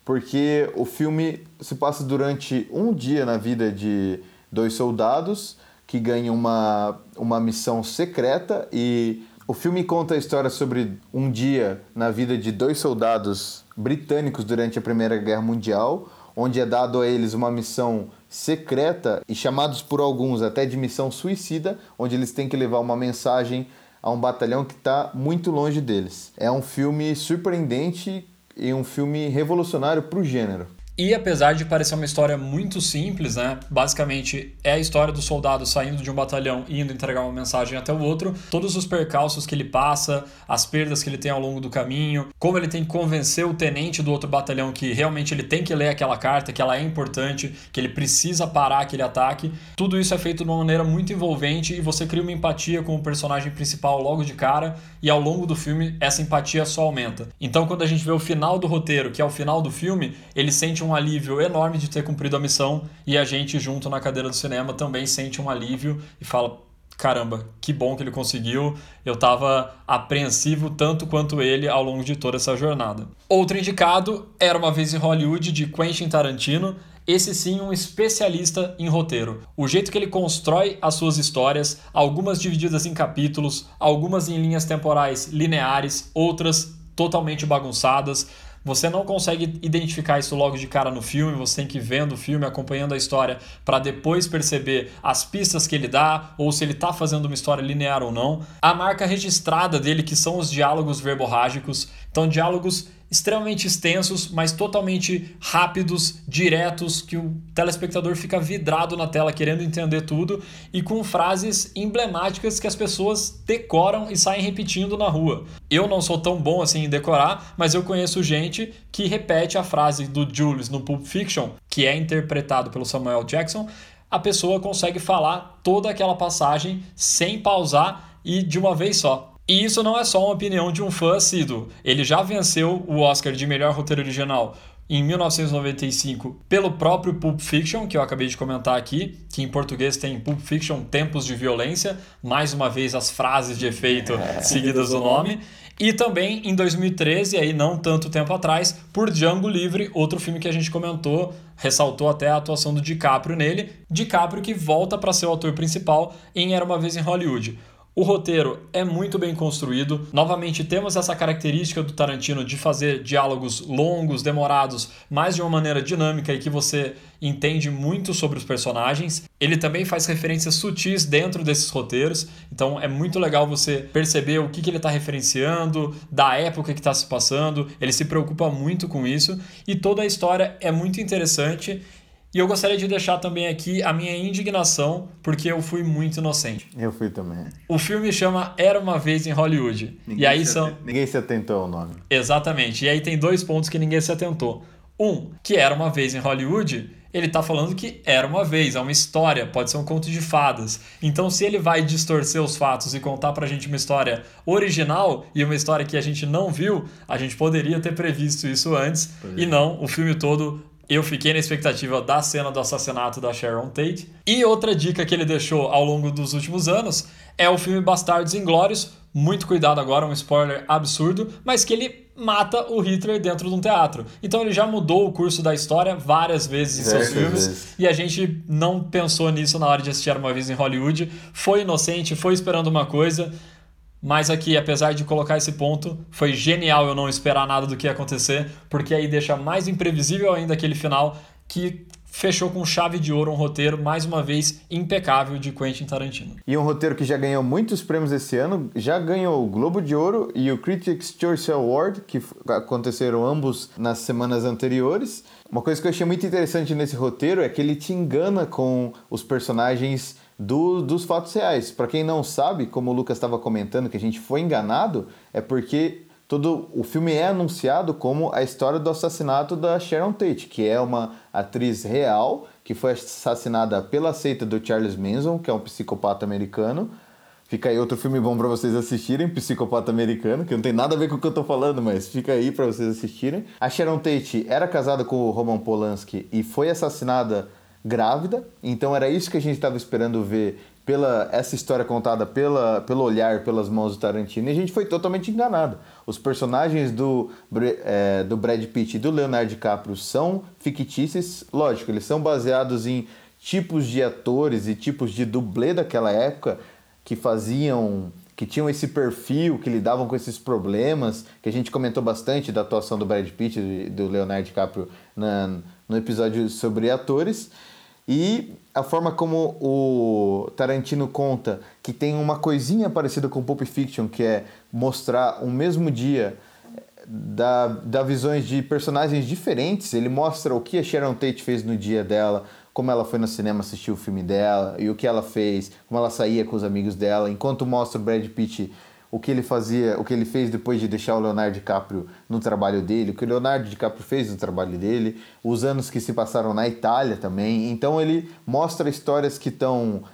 porque o filme se passa durante um dia na vida de dois soldados que ganham uma, uma missão secreta e o filme conta a história sobre um dia na vida de dois soldados britânicos durante a Primeira Guerra Mundial, onde é dado a eles uma missão secreta e chamados por alguns até de missão suicida, onde eles têm que levar uma mensagem a um batalhão que está muito longe deles. É um filme surpreendente e um filme revolucionário para o gênero. E apesar de parecer uma história muito simples, né? Basicamente é a história do soldado saindo de um batalhão e indo entregar uma mensagem até o outro, todos os percalços que ele passa, as perdas que ele tem ao longo do caminho, como ele tem que convencer o tenente do outro batalhão que realmente ele tem que ler aquela carta, que ela é importante, que ele precisa parar aquele ataque. Tudo isso é feito de uma maneira muito envolvente e você cria uma empatia com o personagem principal logo de cara e ao longo do filme essa empatia só aumenta. Então quando a gente vê o final do roteiro, que é o final do filme, ele sente um um alívio enorme de ter cumprido a missão e a gente, junto na cadeira do cinema, também sente um alívio e fala: caramba, que bom que ele conseguiu. Eu estava apreensivo tanto quanto ele ao longo de toda essa jornada. Outro indicado era Uma Vez em Hollywood, de Quentin Tarantino. Esse sim, um especialista em roteiro. O jeito que ele constrói as suas histórias, algumas divididas em capítulos, algumas em linhas temporais lineares, outras totalmente bagunçadas você não consegue identificar isso logo de cara no filme, você tem que ir vendo o filme, acompanhando a história para depois perceber as pistas que ele dá ou se ele está fazendo uma história linear ou não. A marca registrada dele que são os diálogos verborrágicos, então diálogos extremamente extensos, mas totalmente rápidos, diretos, que o telespectador fica vidrado na tela querendo entender tudo e com frases emblemáticas que as pessoas decoram e saem repetindo na rua. Eu não sou tão bom assim em decorar, mas eu conheço gente que repete a frase do Julius no Pulp Fiction, que é interpretado pelo Samuel Jackson. A pessoa consegue falar toda aquela passagem sem pausar e de uma vez só. E isso não é só uma opinião de um fã assíduo. Ele já venceu o Oscar de melhor roteiro original em 1995 pelo próprio Pulp Fiction, que eu acabei de comentar aqui, que em português tem Pulp Fiction Tempos de Violência, mais uma vez as frases de efeito é, seguidas do nome. E também em 2013, aí não tanto tempo atrás, por Django Livre, outro filme que a gente comentou, ressaltou até a atuação do DiCaprio nele. DiCaprio que volta para ser o ator principal em Era uma vez em Hollywood. O roteiro é muito bem construído. Novamente, temos essa característica do Tarantino de fazer diálogos longos, demorados, mas de uma maneira dinâmica e que você entende muito sobre os personagens. Ele também faz referências sutis dentro desses roteiros, então é muito legal você perceber o que, que ele está referenciando, da época que está se passando. Ele se preocupa muito com isso e toda a história é muito interessante e eu gostaria de deixar também aqui a minha indignação, porque eu fui muito inocente. Eu fui também. O filme chama Era uma vez em Hollywood. Ninguém e aí se são Ninguém se atentou ao nome. Exatamente. E aí tem dois pontos que ninguém se atentou. Um, que era uma vez em Hollywood, ele está falando que era uma vez, é uma história, pode ser um conto de fadas. Então, se ele vai distorcer os fatos e contar pra gente uma história original e uma história que a gente não viu, a gente poderia ter previsto isso antes. E não, o filme todo eu fiquei na expectativa da cena do assassinato da Sharon Tate. E outra dica que ele deixou ao longo dos últimos anos é o filme Bastardos Inglórios. Muito cuidado agora, um spoiler absurdo, mas que ele mata o Hitler dentro de um teatro. Então ele já mudou o curso da história várias vezes em seus filmes vezes. e a gente não pensou nisso na hora de assistir uma vez em Hollywood. Foi inocente, foi esperando uma coisa. Mas aqui, apesar de colocar esse ponto, foi genial eu não esperar nada do que ia acontecer, porque aí deixa mais imprevisível ainda aquele final que fechou com chave de ouro um roteiro, mais uma vez, impecável de Quentin Tarantino. E um roteiro que já ganhou muitos prêmios esse ano, já ganhou o Globo de Ouro e o Critics' Choice Award, que aconteceram ambos nas semanas anteriores. Uma coisa que eu achei muito interessante nesse roteiro é que ele te engana com os personagens do, dos fatos reais. Para quem não sabe, como o Lucas estava comentando, que a gente foi enganado, é porque todo o filme é anunciado como a história do assassinato da Sharon Tate, que é uma atriz real que foi assassinada pela seita do Charles Manson, que é um psicopata americano. Fica aí outro filme bom para vocês assistirem, Psicopata Americano, que não tem nada a ver com o que eu tô falando, mas fica aí para vocês assistirem. A Sharon Tate era casada com o Roman Polanski e foi assassinada grávida, então era isso que a gente estava esperando ver pela essa história contada pela, pelo olhar, pelas mãos do Tarantino, e a gente foi totalmente enganado. Os personagens do, é, do Brad Pitt e do Leonardo DiCaprio são fictícios, lógico, eles são baseados em tipos de atores e tipos de dublê daquela época que faziam que tinham esse perfil, que lidavam com esses problemas, que a gente comentou bastante da atuação do Brad Pitt e do Leonardo DiCaprio na, no episódio sobre atores. E a forma como o Tarantino conta que tem uma coisinha parecida com Pulp Fiction, que é mostrar um mesmo dia da, da visões de personagens diferentes. Ele mostra o que a Sharon Tate fez no dia dela, como ela foi no cinema assistir o filme dela e o que ela fez, como ela saía com os amigos dela, enquanto mostra o Brad Pitt o que ele fazia, o que ele fez depois de deixar o Leonardo DiCaprio no trabalho dele, o que o Leonardo DiCaprio fez no trabalho dele, os anos que se passaram na Itália também. Então ele mostra histórias que estão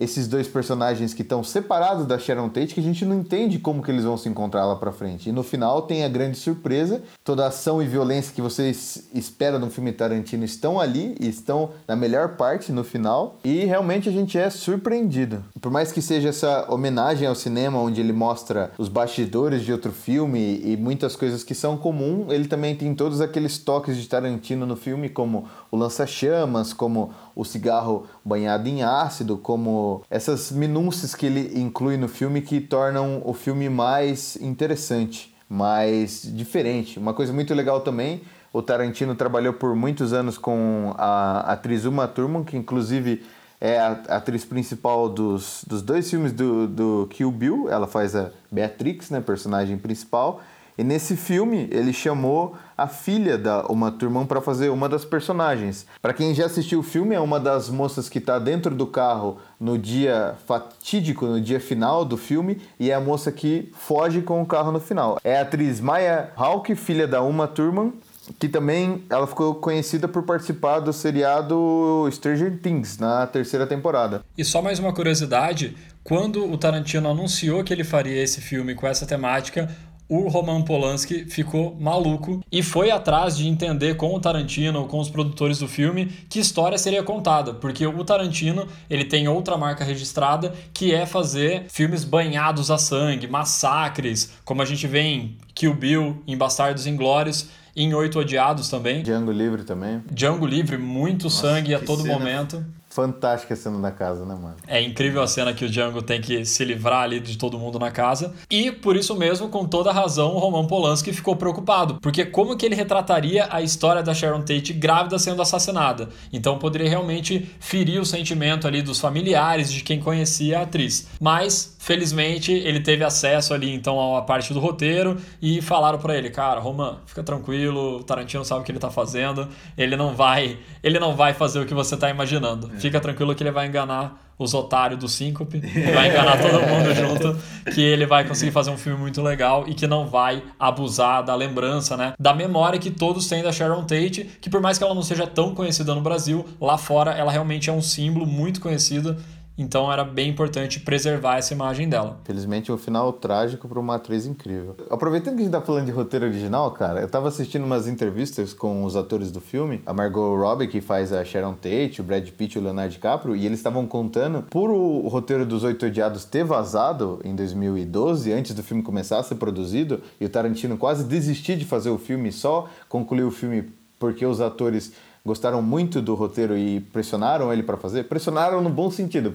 esses dois personagens que estão separados da Sharon Tate, que a gente não entende como que eles vão se encontrar lá pra frente. E no final tem a grande surpresa, toda a ação e violência que vocês esperam no filme Tarantino estão ali, e estão na melhor parte no final, e realmente a gente é surpreendido. Por mais que seja essa homenagem ao cinema, onde ele mostra os bastidores de outro filme e muitas coisas que são comum, ele também tem todos aqueles toques de Tarantino no filme, como o lança-chamas, como o cigarro banhado em ácido, como essas minúcias que ele inclui no filme que tornam o filme mais interessante, mais diferente. Uma coisa muito legal também, o Tarantino trabalhou por muitos anos com a atriz Uma Thurman, que inclusive é a atriz principal dos, dos dois filmes do, do Kill Bill, ela faz a Beatrix, né, personagem principal, E nesse filme ele chamou a filha da Uma Thurman para fazer uma das personagens. Para quem já assistiu o filme, é uma das moças que está dentro do carro no dia fatídico, no dia final do filme, e é a moça que foge com o carro no final. É a atriz Maya Hawke, filha da Uma Thurman, que também ela ficou conhecida por participar do seriado Stranger Things na terceira temporada. E só mais uma curiosidade, quando o Tarantino anunciou que ele faria esse filme com essa temática, o Roman Polanski ficou maluco e foi atrás de entender com o Tarantino, com os produtores do filme, que história seria contada, porque o Tarantino, ele tem outra marca registrada, que é fazer filmes banhados a sangue, massacres, como a gente vê em Kill Bill, em Bastardos Inglórios, em Oito Odiados também. Django Livre também. Django Livre, muito Nossa, sangue a todo cena. momento. Fantástica a cena da casa, né, mano? É incrível a cena que o Django tem que se livrar ali de todo mundo na casa. E por isso mesmo, com toda razão, o Roman Polanski ficou preocupado. Porque como que ele retrataria a história da Sharon Tate grávida sendo assassinada? Então poderia realmente ferir o sentimento ali dos familiares, de quem conhecia a atriz. Mas, felizmente, ele teve acesso ali então à parte do roteiro e falaram para ele, cara, Roman, fica tranquilo, o Tarantino sabe o que ele tá fazendo, ele não vai, ele não vai fazer o que você tá imaginando. Fica tranquilo que ele vai enganar os otários do Síncope, vai enganar todo mundo junto, que ele vai conseguir fazer um filme muito legal e que não vai abusar da lembrança, né? Da memória que todos têm da Sharon Tate, que por mais que ela não seja tão conhecida no Brasil, lá fora ela realmente é um símbolo muito conhecido então era bem importante preservar essa imagem dela. Felizmente, um final trágico para uma atriz incrível. Aproveitando que a gente tá falando de roteiro original, cara, eu tava assistindo umas entrevistas com os atores do filme, a Margot Robbie, que faz a Sharon Tate, o Brad Pitt e o Leonardo DiCaprio, e eles estavam contando, por o roteiro dos Oito Odiados ter vazado em 2012, antes do filme começar a ser produzido, e o Tarantino quase desistir de fazer o filme, só concluiu o filme porque os atores gostaram muito do roteiro e pressionaram ele para fazer, pressionaram no bom sentido,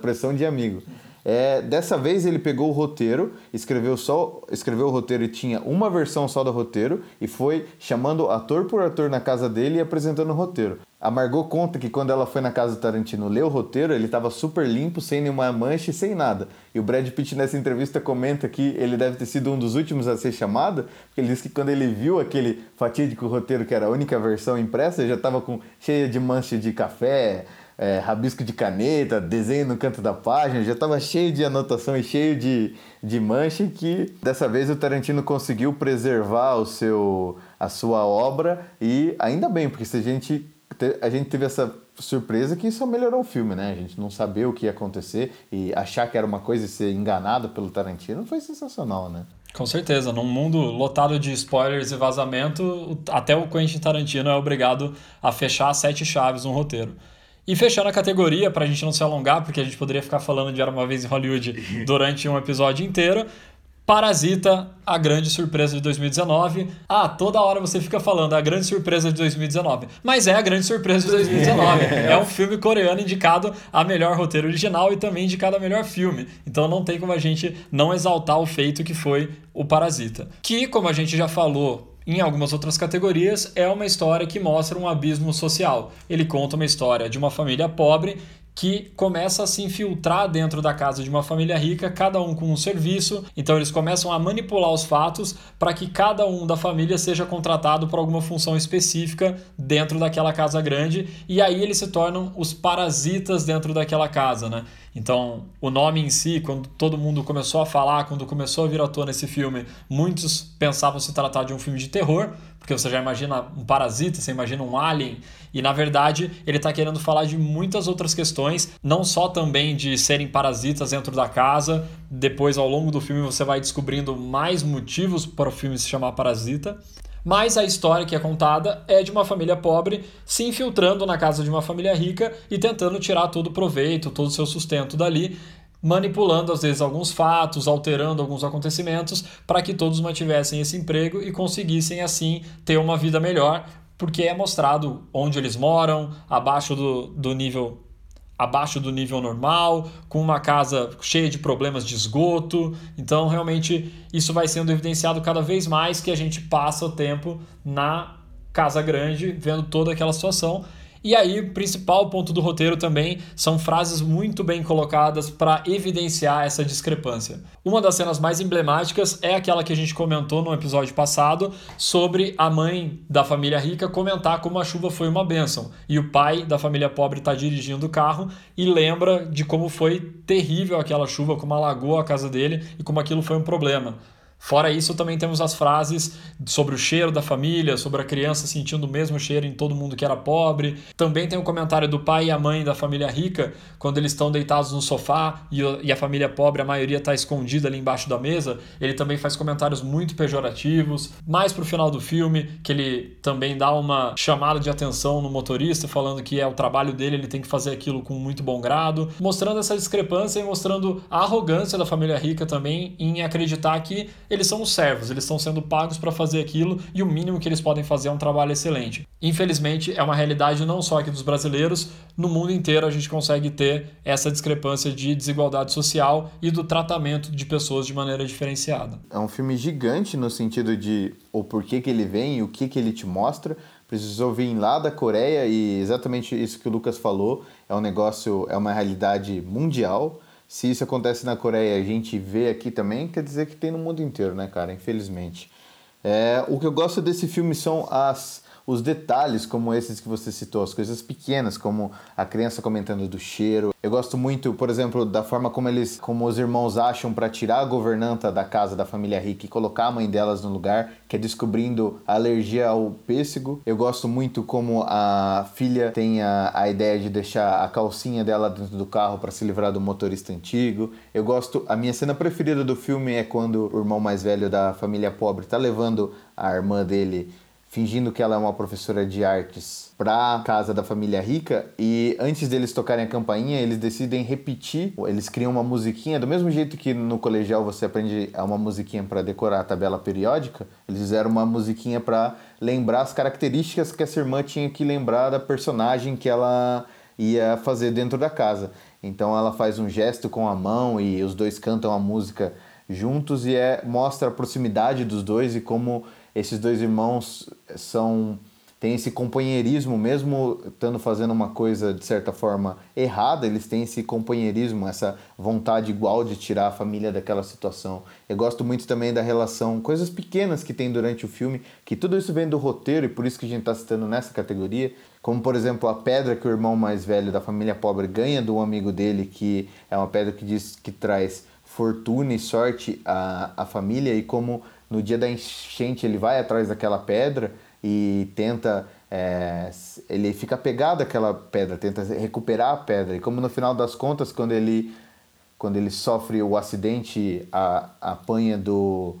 pressão de amigo. É, dessa vez ele pegou o roteiro, escreveu só, escreveu o roteiro e tinha uma versão só do roteiro e foi chamando ator por ator na casa dele e apresentando o roteiro. A Margot conta que quando ela foi na casa do Tarantino ler o roteiro, ele estava super limpo, sem nenhuma mancha e sem nada. E o Brad Pitt nessa entrevista comenta que ele deve ter sido um dos últimos a ser chamado, porque ele disse que quando ele viu aquele fatídico roteiro que era a única versão impressa, já estava com cheia de mancha de café, é, rabisco de caneta, desenho no canto da página, já estava cheio de anotação e cheio de, de mancha que dessa vez o Tarantino conseguiu preservar o seu, a sua obra e ainda bem, porque se a gente a gente teve essa surpresa que isso melhorou o filme, né? A gente não saber o que ia acontecer e achar que era uma coisa e ser enganado pelo Tarantino foi sensacional, né? Com certeza, num mundo lotado de spoilers e vazamento, até o Quentin Tarantino é obrigado a fechar sete chaves no roteiro. E fechando a categoria, para a gente não se alongar, porque a gente poderia ficar falando de Era Uma Vez em Hollywood durante um episódio inteiro, Parasita, a grande surpresa de 2019. Ah, toda hora você fica falando a grande surpresa de 2019. Mas é a grande surpresa de 2019. é um filme coreano indicado a melhor roteiro original e também indicado a melhor filme. Então não tem como a gente não exaltar o feito que foi o Parasita. Que, como a gente já falou em algumas outras categorias, é uma história que mostra um abismo social. Ele conta uma história de uma família pobre que começa a se infiltrar dentro da casa de uma família rica, cada um com um serviço. Então eles começam a manipular os fatos para que cada um da família seja contratado por alguma função específica dentro daquela casa grande e aí eles se tornam os parasitas dentro daquela casa, né? Então, o nome em si, quando todo mundo começou a falar, quando começou a vir à tona esse filme, muitos pensavam se tratar de um filme de terror, porque você já imagina um parasita, você imagina um alien, e na verdade ele está querendo falar de muitas outras questões, não só também de serem parasitas dentro da casa, depois ao longo do filme você vai descobrindo mais motivos para o filme se chamar Parasita, mas a história que é contada é de uma família pobre se infiltrando na casa de uma família rica e tentando tirar todo o proveito, todo o seu sustento dali, manipulando às vezes alguns fatos, alterando alguns acontecimentos para que todos mantivessem esse emprego e conseguissem assim ter uma vida melhor, porque é mostrado onde eles moram, abaixo do, do nível abaixo do nível normal, com uma casa cheia de problemas de esgoto. Então, realmente, isso vai sendo evidenciado cada vez mais que a gente passa o tempo na casa grande, vendo toda aquela situação. E aí, principal ponto do roteiro também são frases muito bem colocadas para evidenciar essa discrepância. Uma das cenas mais emblemáticas é aquela que a gente comentou no episódio passado sobre a mãe da família rica comentar como a chuva foi uma bênção e o pai da família pobre está dirigindo o carro e lembra de como foi terrível aquela chuva, como alagou a casa dele e como aquilo foi um problema. Fora isso, também temos as frases sobre o cheiro da família, sobre a criança sentindo o mesmo cheiro em todo mundo que era pobre. Também tem o comentário do pai e a mãe da família rica, quando eles estão deitados no sofá e a família pobre, a maioria está escondida ali embaixo da mesa. Ele também faz comentários muito pejorativos. Mais pro final do filme, que ele também dá uma chamada de atenção no motorista, falando que é o trabalho dele, ele tem que fazer aquilo com muito bom grado. Mostrando essa discrepância e mostrando a arrogância da família rica também em acreditar que eles são os servos, eles estão sendo pagos para fazer aquilo e o mínimo que eles podem fazer é um trabalho excelente. Infelizmente, é uma realidade não só aqui dos brasileiros, no mundo inteiro a gente consegue ter essa discrepância de desigualdade social e do tratamento de pessoas de maneira diferenciada. É um filme gigante no sentido de o porquê que ele vem e o que, que ele te mostra. Precisou vir lá da Coreia e exatamente isso que o Lucas falou, é um negócio, é uma realidade mundial se isso acontece na Coreia a gente vê aqui também, quer dizer que tem no mundo inteiro, né, cara? Infelizmente. É, o que eu gosto desse filme são as os detalhes como esses que você citou, as coisas pequenas, como a criança comentando do cheiro. Eu gosto muito, por exemplo, da forma como eles, como os irmãos acham para tirar a governanta da casa da família rica e colocar a mãe delas no lugar, que é descobrindo a alergia ao pêssego. Eu gosto muito como a filha tem a, a ideia de deixar a calcinha dela dentro do carro para se livrar do motorista antigo. Eu gosto, a minha cena preferida do filme é quando o irmão mais velho da família pobre está levando a irmã dele fingindo que ela é uma professora de artes para casa da família rica e antes deles tocarem a campainha, eles decidem repetir, eles criam uma musiquinha do mesmo jeito que no colegial você aprende uma musiquinha para decorar a tabela periódica, eles fizeram uma musiquinha para lembrar as características que essa irmã tinha que lembrar da personagem que ela ia fazer dentro da casa. Então ela faz um gesto com a mão e os dois cantam a música juntos e é mostra a proximidade dos dois e como esses dois irmãos são têm esse companheirismo, mesmo estando fazendo uma coisa de certa forma errada, eles têm esse companheirismo, essa vontade igual de tirar a família daquela situação. Eu gosto muito também da relação, coisas pequenas que tem durante o filme, que tudo isso vem do roteiro e por isso que a gente está citando nessa categoria, como por exemplo a pedra que o irmão mais velho da família pobre ganha do amigo dele, que é uma pedra que diz que traz fortuna e sorte à, à família e como no dia da enchente ele vai atrás daquela pedra e tenta é, ele fica pegado àquela pedra, tenta recuperar a pedra. E como no final das contas, quando ele, quando ele sofre o acidente, a, apanha do,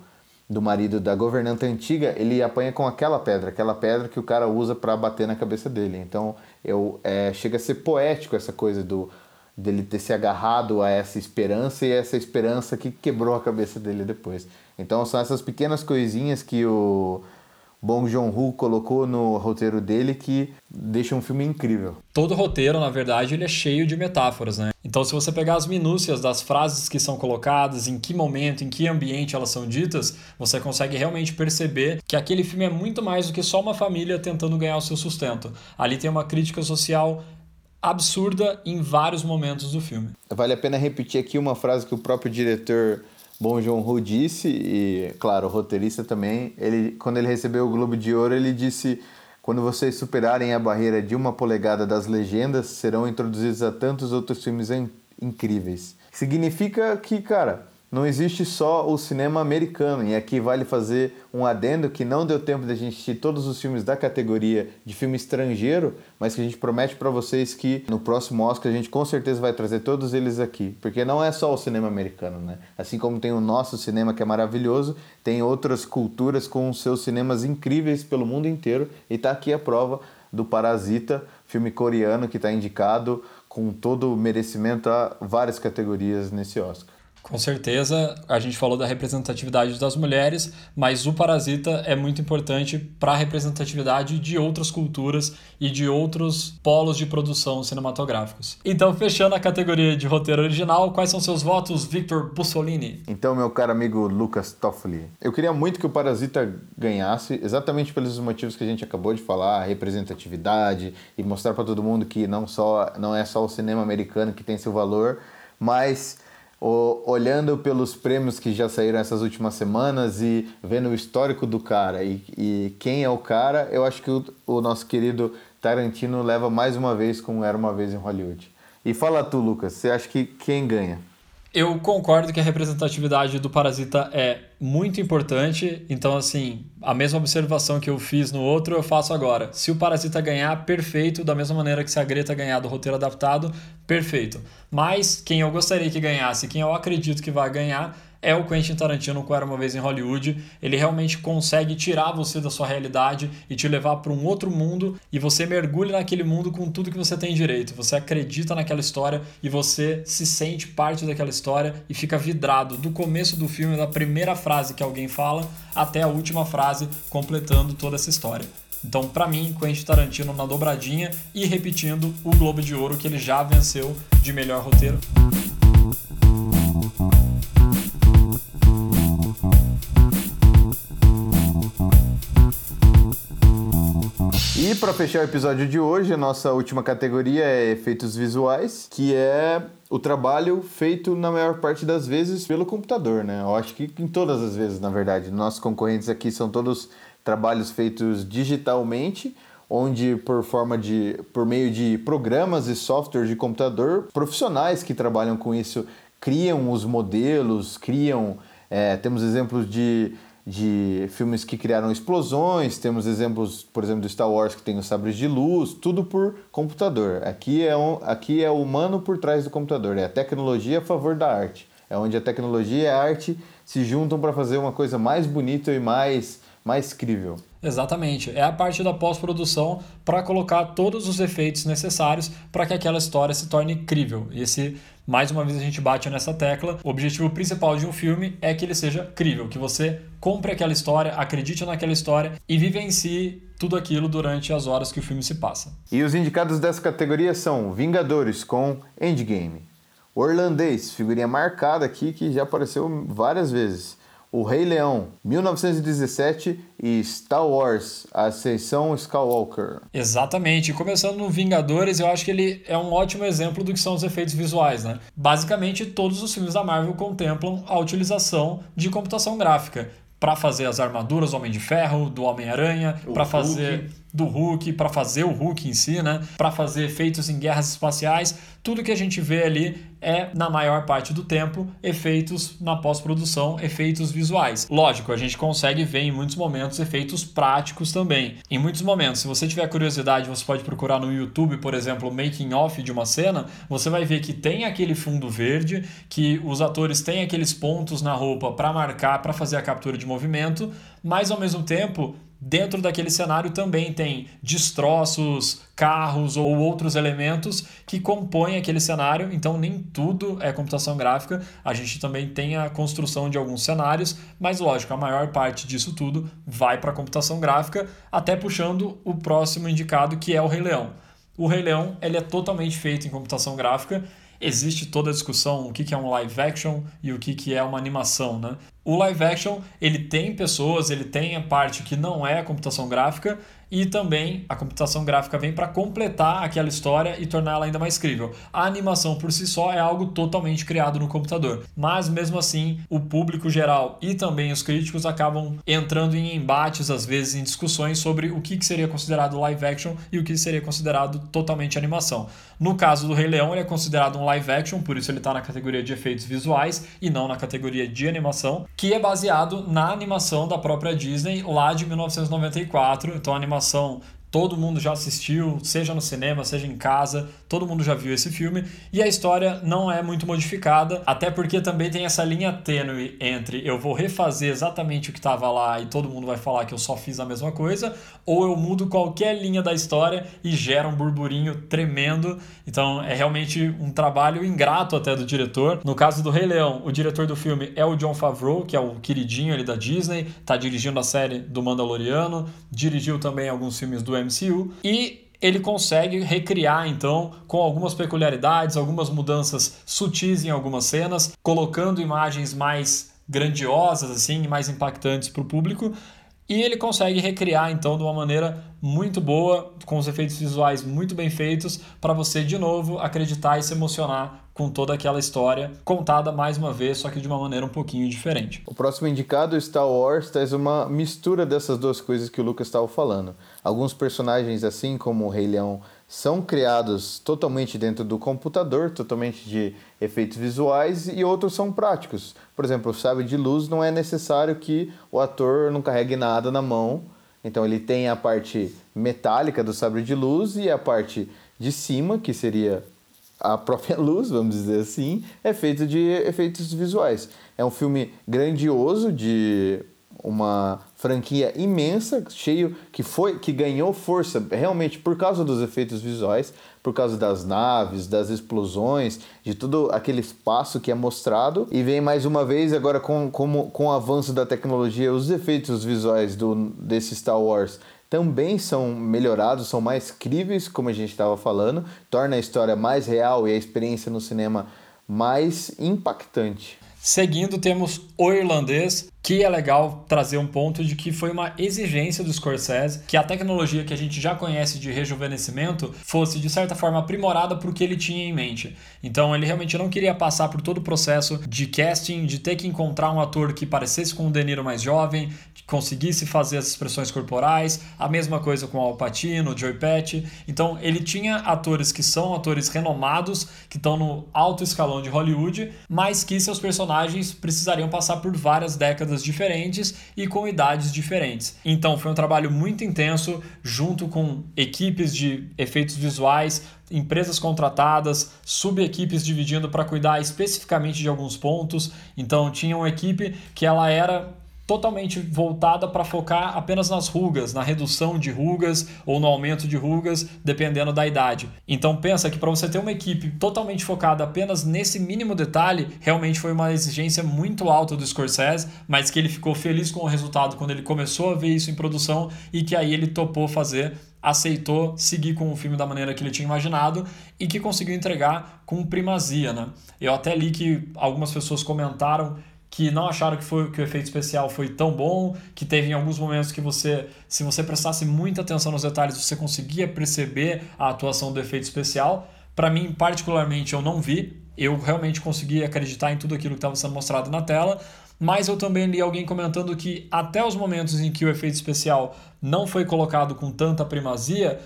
do marido da governanta antiga, ele apanha com aquela pedra, aquela pedra que o cara usa para bater na cabeça dele. Então eu, é, chega a ser poético essa coisa do dele ter se agarrado a essa esperança e essa esperança que quebrou a cabeça dele depois. Então são essas pequenas coisinhas que o Bong Joon-ho colocou no roteiro dele que deixa um filme incrível. Todo roteiro, na verdade, ele é cheio de metáforas, né? Então, se você pegar as minúcias das frases que são colocadas, em que momento, em que ambiente elas são ditas, você consegue realmente perceber que aquele filme é muito mais do que só uma família tentando ganhar o seu sustento. Ali tem uma crítica social absurda em vários momentos do filme. Vale a pena repetir aqui uma frase que o próprio diretor Bom Joon-ho disse e, claro, o roteirista também. Ele, quando ele recebeu o Globo de Ouro, ele disse: quando vocês superarem a barreira de uma polegada das legendas, serão introduzidos a tantos outros filmes incríveis. Significa que, cara, não existe só o cinema americano, e aqui vale fazer um adendo que não deu tempo da gente assistir todos os filmes da categoria de filme estrangeiro, mas que a gente promete para vocês que no próximo Oscar a gente com certeza vai trazer todos eles aqui, porque não é só o cinema americano, né? Assim como tem o nosso cinema que é maravilhoso, tem outras culturas com seus cinemas incríveis pelo mundo inteiro, e tá aqui a prova do Parasita, filme coreano que está indicado com todo o merecimento a várias categorias nesse Oscar. Com certeza, a gente falou da representatividade das mulheres, mas o Parasita é muito importante para a representatividade de outras culturas e de outros polos de produção cinematográficos. Então, fechando a categoria de roteiro original, quais são seus votos, Victor Bussolini? Então, meu caro amigo Lucas Toffoli, eu queria muito que o Parasita ganhasse, exatamente pelos motivos que a gente acabou de falar, representatividade e mostrar para todo mundo que não só não é só o cinema americano que tem seu valor, mas olhando pelos prêmios que já saíram essas últimas semanas e vendo o histórico do cara e, e quem é o cara, eu acho que o, o, nosso querido Tarantino leva mais uma vez com Era Uma Vez em Hollywood. E fala tu, Lucas, você acha que quem ganha? Eu concordo que a representatividade do Parasita é muito importante. Então, assim, a mesma observação que eu fiz no outro, eu faço agora. Se o Parasita ganhar, perfeito. Da mesma maneira que se a Greta ganhar do roteiro adaptado, perfeito. Mas quem eu gostaria que ganhasse, quem eu acredito que vai ganhar, é o Quentin Tarantino com Era Uma Vez em Hollywood. Ele realmente consegue tirar você da sua realidade e te levar para um outro mundo e você mergulha naquele mundo com tudo que você tem direito. Você acredita naquela história e você se sente parte daquela história e fica vidrado do começo do filme, da primeira frase que alguém fala até a última frase, completando toda essa história. Então, para mim, Quentin Tarantino na dobradinha e repetindo o Globo de Ouro que ele já venceu de melhor roteiro. E para fechar o episódio de hoje, a nossa última categoria é efeitos visuais, que é o trabalho feito na maior parte das vezes pelo computador, né? Eu acho que em todas as vezes, na verdade. Nossos concorrentes aqui são todos trabalhos feitos digitalmente, onde por forma de por meio de programas e softwares de computador, profissionais que trabalham com isso criam os modelos, criam é, temos exemplos de de filmes que criaram explosões, temos exemplos, por exemplo, do Star Wars que tem os sabres de luz, tudo por computador. Aqui é, um, aqui é o humano por trás do computador, é a tecnologia a favor da arte. É onde a tecnologia e a arte se juntam para fazer uma coisa mais bonita e mais, mais crível. Exatamente. É a parte da pós-produção para colocar todos os efeitos necessários para que aquela história se torne crível. E esse, mais uma vez, a gente bate nessa tecla. O objetivo principal de um filme é que ele seja crível, que você compre aquela história, acredite naquela história e vivencie tudo aquilo durante as horas que o filme se passa. E os indicados dessa categoria são Vingadores com Endgame, o Orlandês, figurinha marcada aqui que já apareceu várias vezes. O Rei Leão, 1917 e Star Wars, Ascensão Skywalker. Exatamente. Começando no Vingadores, eu acho que ele é um ótimo exemplo do que são os efeitos visuais, né? Basicamente, todos os filmes da Marvel contemplam a utilização de computação gráfica para fazer as armaduras do Homem de Ferro, do Homem-Aranha, para fazer do Hulk, para fazer o Hulk em si, né? Para fazer efeitos em guerras espaciais, tudo que a gente vê ali é, na maior parte do tempo, efeitos na pós-produção, efeitos visuais. Lógico, a gente consegue ver em muitos momentos efeitos práticos também. Em muitos momentos, se você tiver curiosidade, você pode procurar no YouTube, por exemplo, making off de uma cena, você vai ver que tem aquele fundo verde, que os atores têm aqueles pontos na roupa para marcar, para fazer a captura de movimento, mas ao mesmo tempo Dentro daquele cenário também tem destroços, carros ou outros elementos que compõem aquele cenário, então nem tudo é computação gráfica. A gente também tem a construção de alguns cenários, mas lógico, a maior parte disso tudo vai para a computação gráfica, até puxando o próximo indicado que é o Rei Leão. O Rei Leão ele é totalmente feito em computação gráfica existe toda a discussão o que é um live action e o que é uma animação, né? O live action, ele tem pessoas, ele tem a parte que não é computação gráfica e também a computação gráfica vem para completar aquela história e torná-la ainda mais crível. A animação por si só é algo totalmente criado no computador, mas mesmo assim, o público geral e também os críticos acabam entrando em embates às vezes em discussões sobre o que seria considerado live action e o que seria considerado totalmente animação. No caso do Rei Leão, ele é considerado um live action, por isso ele está na categoria de efeitos visuais e não na categoria de animação, que é baseado na animação da própria Disney lá de 1994. Então a animação todo mundo já assistiu, seja no cinema, seja em casa, todo mundo já viu esse filme, e a história não é muito modificada, até porque também tem essa linha tênue entre eu vou refazer exatamente o que estava lá e todo mundo vai falar que eu só fiz a mesma coisa, ou eu mudo qualquer linha da história e gera um burburinho tremendo. Então é realmente um trabalho ingrato até do diretor. No caso do Rei Leão, o diretor do filme é o John Favreau, que é o queridinho ali da Disney, tá dirigindo a série do Mandaloriano, dirigiu também alguns filmes do MCU e ele consegue recriar então com algumas peculiaridades, algumas mudanças sutis em algumas cenas, colocando imagens mais grandiosas assim, mais impactantes para o público, e ele consegue recriar então de uma maneira muito boa, com os efeitos visuais muito bem feitos, para você de novo acreditar e se emocionar com toda aquela história contada mais uma vez, só que de uma maneira um pouquinho diferente. O próximo indicado, Star Wars, traz uma mistura dessas duas coisas que o Lucas estava falando. Alguns personagens, assim como o Rei Leão, são criados totalmente dentro do computador, totalmente de efeitos visuais, e outros são práticos. Por exemplo, o sabre de luz não é necessário que o ator não carregue nada na mão. Então ele tem a parte metálica do sabre de luz e a parte de cima, que seria a própria luz, vamos dizer assim, é feito de efeitos visuais. É um filme grandioso de uma franquia imensa, cheio que foi que ganhou força realmente por causa dos efeitos visuais, por causa das naves, das explosões, de todo aquele espaço que é mostrado e vem mais uma vez agora com, com, com o avanço da tecnologia, os efeitos visuais do desse Star Wars também são melhorados, são mais críveis, como a gente estava falando, torna a história mais real e a experiência no cinema mais impactante. Seguindo, temos O Irlandês, que é legal trazer um ponto de que foi uma exigência do Scorsese que a tecnologia que a gente já conhece de rejuvenescimento fosse, de certa forma, aprimorada para o que ele tinha em mente. Então, ele realmente não queria passar por todo o processo de casting, de ter que encontrar um ator que parecesse com o De Niro mais jovem, conseguisse fazer as expressões corporais, a mesma coisa com o Al Pacino, o Joey Pesci. Então, ele tinha atores que são atores renomados, que estão no alto escalão de Hollywood, mas que seus personagens precisariam passar por várias décadas diferentes e com idades diferentes. Então, foi um trabalho muito intenso, junto com equipes de efeitos visuais, empresas contratadas, subequipes dividindo para cuidar especificamente de alguns pontos. Então, tinha uma equipe que ela era totalmente voltada para focar apenas nas rugas, na redução de rugas ou no aumento de rugas, dependendo da idade. Então pensa que para você ter uma equipe totalmente focada apenas nesse mínimo detalhe, realmente foi uma exigência muito alta do Scorsese, mas que ele ficou feliz com o resultado quando ele começou a ver isso em produção e que aí ele topou fazer aceitou seguir com o filme da maneira que ele tinha imaginado e que conseguiu entregar com primazia, né? Eu até li que algumas pessoas comentaram que não acharam que, foi, que o efeito especial foi tão bom, que teve em alguns momentos que você, se você prestasse muita atenção nos detalhes, você conseguia perceber a atuação do efeito especial. Para mim, particularmente, eu não vi. Eu realmente consegui acreditar em tudo aquilo que estava sendo mostrado na tela, mas eu também li alguém comentando que até os momentos em que o efeito especial não foi colocado com tanta primazia,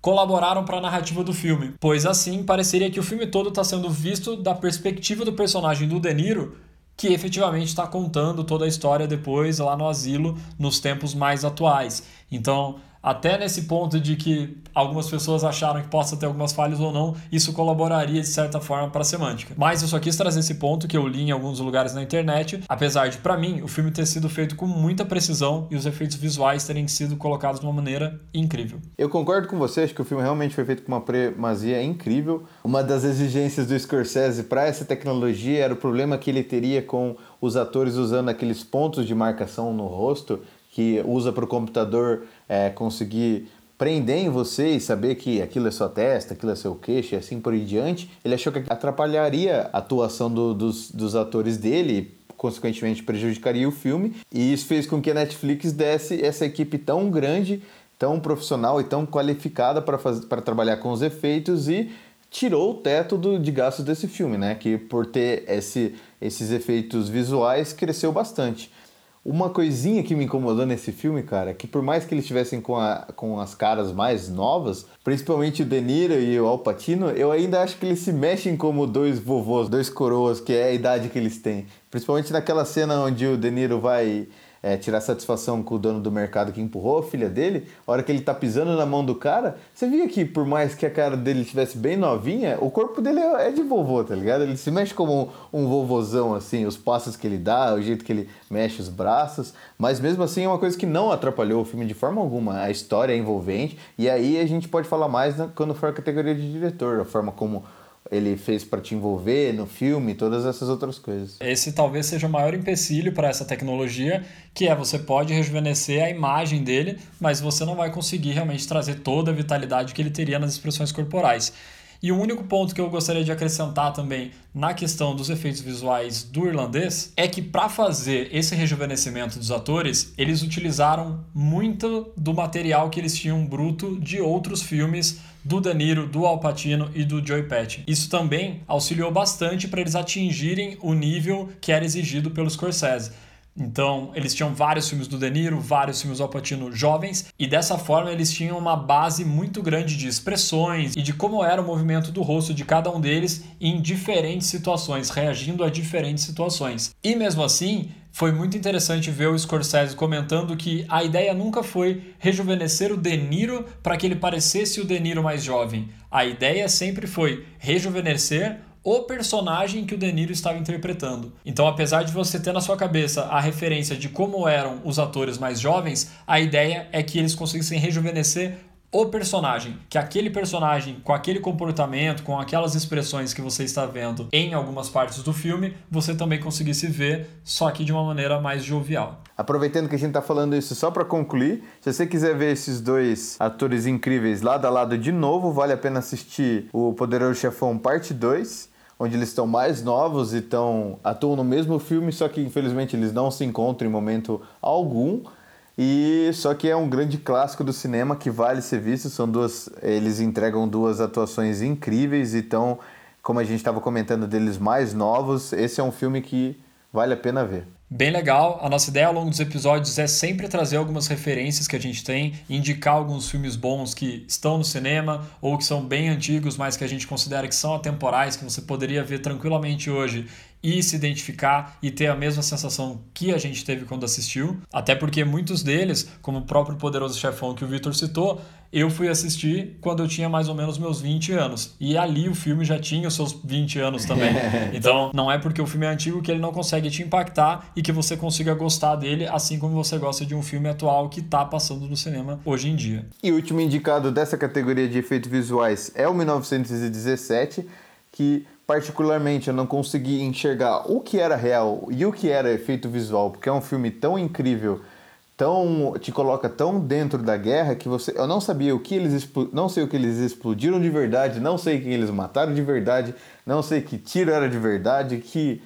colaboraram para a narrativa do filme, pois assim pareceria que o filme todo está sendo visto da perspectiva do personagem do De Niro que efetivamente está contando toda a história depois lá no asilo, nos tempos mais atuais. Então, até nesse ponto de que algumas pessoas acharam que possa ter algumas falhas ou não, isso colaboraria de certa forma para a semântica. Mas eu só quis trazer esse ponto que eu li em alguns lugares na internet, apesar de, para mim, o filme ter sido feito com muita precisão e os efeitos visuais terem sido colocados de uma maneira incrível. Eu concordo com você, acho que o filme realmente foi feito com uma primazia incrível. Uma das exigências do Scorsese para essa tecnologia era o problema que ele teria com os atores usando aqueles pontos de marcação no rosto que usa para o computador é, conseguir prender em você e saber que aquilo é sua testa, aquilo é seu queixo e assim por diante, ele achou que atrapalharia a atuação do, dos, dos atores dele consequentemente prejudicaria o filme. E isso fez com que a Netflix desse essa equipe tão grande, tão profissional e tão qualificada para trabalhar com os efeitos e tirou o teto do, de gastos desse filme, né? Que por ter esse, esses efeitos visuais cresceu bastante. Uma coisinha que me incomodou nesse filme, cara, é que por mais que eles estivessem com, com as caras mais novas, principalmente o De Niro e o Al Pacino, eu ainda acho que eles se mexem como dois vovôs, dois coroas, que é a idade que eles têm. Principalmente naquela cena onde o De Niro vai é, tirar satisfação com o dono do mercado que empurrou a filha dele, a hora que ele tá pisando na mão do cara, você via que por mais que a cara dele estivesse bem novinha, o corpo dele é de vovô, tá ligado? Ele se mexe como um, um vovozão, assim, os passos que ele dá, o jeito que ele mexe os braços, mas mesmo assim é uma coisa que não atrapalhou o filme de forma alguma. A história é envolvente, e aí a gente pode falar mais quando for a categoria de diretor, a forma como ele fez para te envolver no filme, todas essas outras coisas. Esse talvez seja o maior empecilho para essa tecnologia, que é você pode rejuvenescer a imagem dele, mas você não vai conseguir realmente trazer toda a vitalidade que ele teria nas expressões corporais. E o único ponto que eu gostaria de acrescentar também na questão dos efeitos visuais do irlandês é que para fazer esse rejuvenescimento dos atores, eles utilizaram muito do material que eles tinham bruto de outros filmes do De Niro, do Al Pacino e do Joey Pesci. Isso também auxiliou bastante para eles atingirem o nível que era exigido pelo Scorsese. Então, eles tinham vários filmes do De Niro, vários filmes do Al Pacino jovens, e dessa forma eles tinham uma base muito grande de expressões e de como era o movimento do rosto de cada um deles em diferentes situações, reagindo a diferentes situações. E mesmo assim, foi muito interessante ver o Scorsese comentando que a ideia nunca foi rejuvenescer o De Niro para que ele parecesse o De Niro mais jovem. A ideia sempre foi rejuvenescer o personagem que o De Niro estava interpretando. Então, apesar de você ter na sua cabeça a referência de como eram os atores mais jovens, a ideia é que eles conseguissem rejuvenescer o personagem, que aquele personagem com aquele comportamento, com aquelas expressões que você está vendo em algumas partes do filme, você também conseguisse ver, só que de uma maneira mais jovial. Aproveitando que a gente está falando isso só para concluir, se você quiser ver esses dois atores incríveis lado a lado de novo, vale a pena assistir o Poderoso Chefão Parte 2 onde eles estão mais novos e estão, atuam no mesmo filme, só que infelizmente eles não se encontram em momento algum. E só que é um grande clássico do cinema que vale ser visto. São duas, eles entregam duas atuações incríveis. Então, como a gente estava comentando deles mais novos, esse é um filme que vale a pena ver. Bem legal. A nossa ideia ao longo dos episódios é sempre trazer algumas referências que a gente tem, indicar alguns filmes bons que estão no cinema ou que são bem antigos, mas que a gente considera que são atemporais, que você poderia ver tranquilamente hoje e se identificar e ter a mesma sensação que a gente teve quando assistiu. Até porque muitos deles, como o próprio Poderoso Chefão que o Victor citou, eu fui assistir quando eu tinha mais ou menos meus 20 anos. E ali o filme já tinha os seus 20 anos também. Então, não é porque o filme é antigo que ele não consegue te impactar e que você consiga gostar dele, assim como você gosta de um filme atual que está passando no cinema hoje em dia. E o último indicado dessa categoria de efeitos visuais é o 1917, que particularmente eu não consegui enxergar o que era real e o que era efeito visual, porque é um filme tão incrível, tão te coloca tão dentro da guerra que você eu não sabia o que eles não sei o que eles explodiram de verdade, não sei quem eles mataram de verdade, não sei que tiro era de verdade, que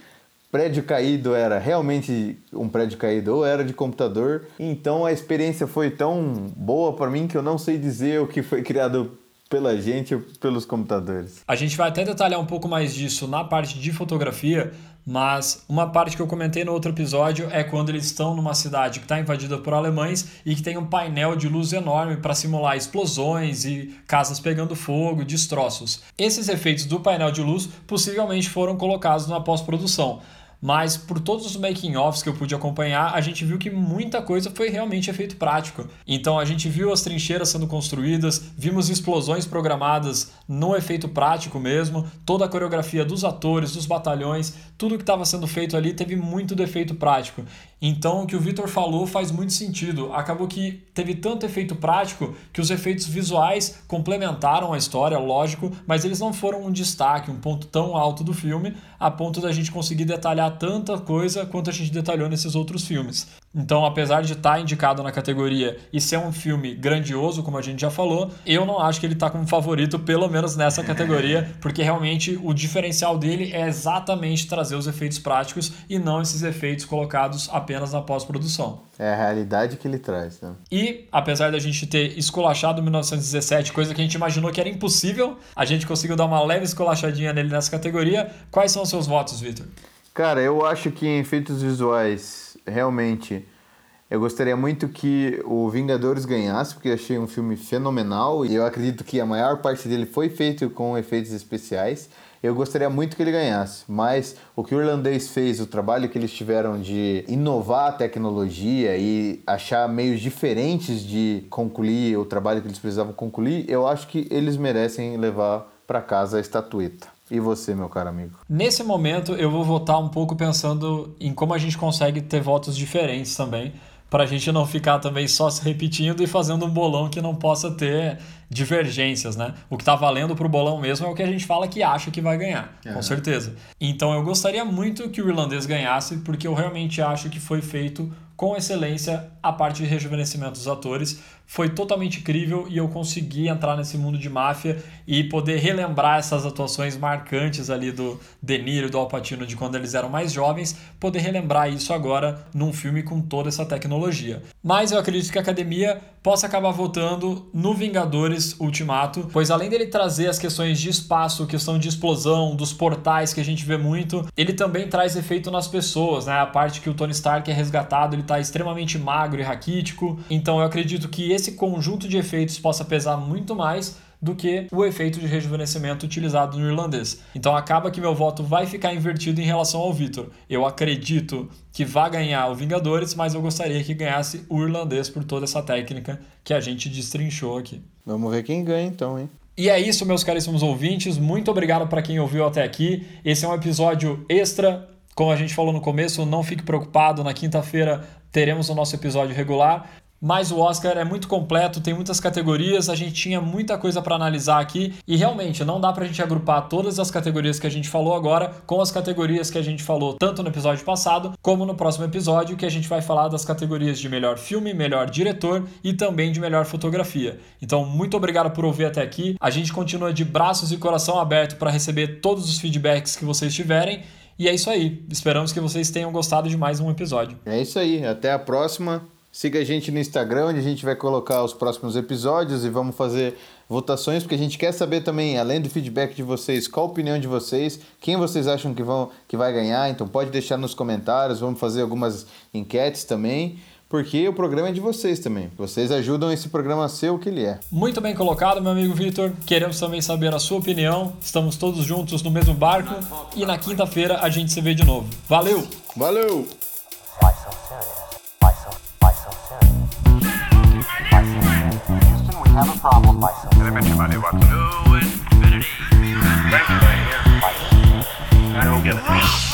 prédio caído era realmente um prédio caído ou era de computador. Então a experiência foi tão boa para mim que eu não sei dizer o que foi criado pela gente ou pelos computadores. A gente vai até detalhar um pouco mais disso na parte de fotografia, mas uma parte que eu comentei no outro episódio é quando eles estão numa cidade que está invadida por alemães e que tem um painel de luz enorme para simular explosões e casas pegando fogo, destroços. Esses efeitos do painel de luz possivelmente foram colocados na pós-produção mas por todos os making-offs que eu pude acompanhar, a gente viu que muita coisa foi realmente efeito prático. Então a gente viu as trincheiras sendo construídas, vimos explosões programadas no efeito prático mesmo, toda a coreografia dos atores, dos batalhões, tudo que estava sendo feito ali teve muito defeito prático. Então o que o Victor falou faz muito sentido. Acabou que teve tanto efeito prático que os efeitos visuais complementaram a história, lógico, mas eles não foram um destaque, um ponto tão alto do filme, a ponto da gente conseguir detalhar tanta coisa quanto a gente detalhou nesses outros filmes. Então, apesar de estar tá indicado na categoria e ser um filme grandioso, como a gente já falou, eu não acho que ele está como favorito, pelo menos nessa categoria, porque realmente o diferencial dele é exatamente trazer os efeitos práticos e não esses efeitos colocados apenas na pós-produção. É a realidade que ele traz, né? E, apesar da gente ter esculachado 1917, coisa que a gente imaginou que era impossível, a gente conseguiu dar uma leve esculachadinha nele nessa categoria. Quais são os seus votos, Victor? Cara, eu acho que em efeitos visuais realmente eu gostaria muito que o Vingadores ganhasse, porque achei um filme fenomenal e eu acredito que a maior parte dele foi feito com efeitos especiais. Eu gostaria muito que ele ganhasse, mas o que o irlandês fez, o trabalho que eles tiveram de inovar a tecnologia e achar meios diferentes de concluir o trabalho que eles precisavam concluir, eu acho que eles merecem levar para casa a estatueta. E você, meu caro amigo? Nesse momento, eu vou votar um pouco pensando em como a gente consegue ter votos diferentes também, para a gente não ficar também só se repetindo e fazendo um bolão que não possa ter divergências, né? O que está valendo para o bolão mesmo é o que a gente fala que acha que vai ganhar, Uhum. com certeza. Então eu gostaria muito que o irlandês ganhasse, porque eu realmente acho que foi feito com excelência a parte de rejuvenescimento dos atores. Foi totalmente incrível e eu consegui entrar nesse mundo de máfia e poder relembrar essas atuações marcantes ali do De Niro e do Al Pacino de quando eles eram mais jovens, poder relembrar isso agora num filme com toda essa tecnologia. Mas eu acredito que a academia possa acabar votando no Vingadores Ultimato, pois além dele trazer as questões de espaço, questão de explosão, dos portais que a gente vê muito, ele também traz efeito nas pessoas, né? A parte que o Tony Stark é resgatado, ele tá extremamente magro e raquítico. Então eu acredito que esse conjunto de efeitos possa pesar muito mais do que o efeito de rejuvenescimento utilizado no irlandês. Então acaba que meu voto vai ficar invertido em relação ao Vitor. Eu acredito que vai ganhar o Vingadores, mas eu gostaria que ganhasse o irlandês por toda essa técnica que a gente destrinchou aqui. Vamos ver quem ganha então, hein? E é isso, meus caríssimos ouvintes. Muito obrigado para quem ouviu até aqui. Esse é um episódio extra. Como a gente falou no começo, não fique preocupado. Na quinta-feira teremos o nosso episódio regular. Mas o Oscar é muito completo, tem muitas categorias, a gente tinha muita coisa para analisar aqui e realmente não dá pra gente agrupar todas as categorias que a gente falou agora com as categorias que a gente falou tanto no episódio passado como no próximo episódio, que a gente vai falar das categorias de melhor filme, melhor diretor e também de melhor fotografia. Então, muito obrigado por ouvir até aqui. A gente continua de braços e coração aberto para receber todos os feedbacks que vocês tiverem. E é isso aí. Esperamos que vocês tenham gostado de mais um episódio. É isso aí. Até a próxima. Siga a gente no Instagram, onde a gente vai colocar os próximos episódios e vamos fazer votações, porque a gente quer saber também, além do feedback de vocês, qual a opinião de vocês, quem vocês acham que, vão, que vai ganhar. Então pode deixar nos comentários, vamos fazer algumas enquetes também, porque o programa é de vocês também. Vocês ajudam esse programa a ser o que ele é. Muito bem colocado, meu amigo Vitor. Queremos também saber a sua opinião. Estamos todos juntos no mesmo barco e na quinta-feira a gente se vê de novo. Valeu! Valeu! I don't get it.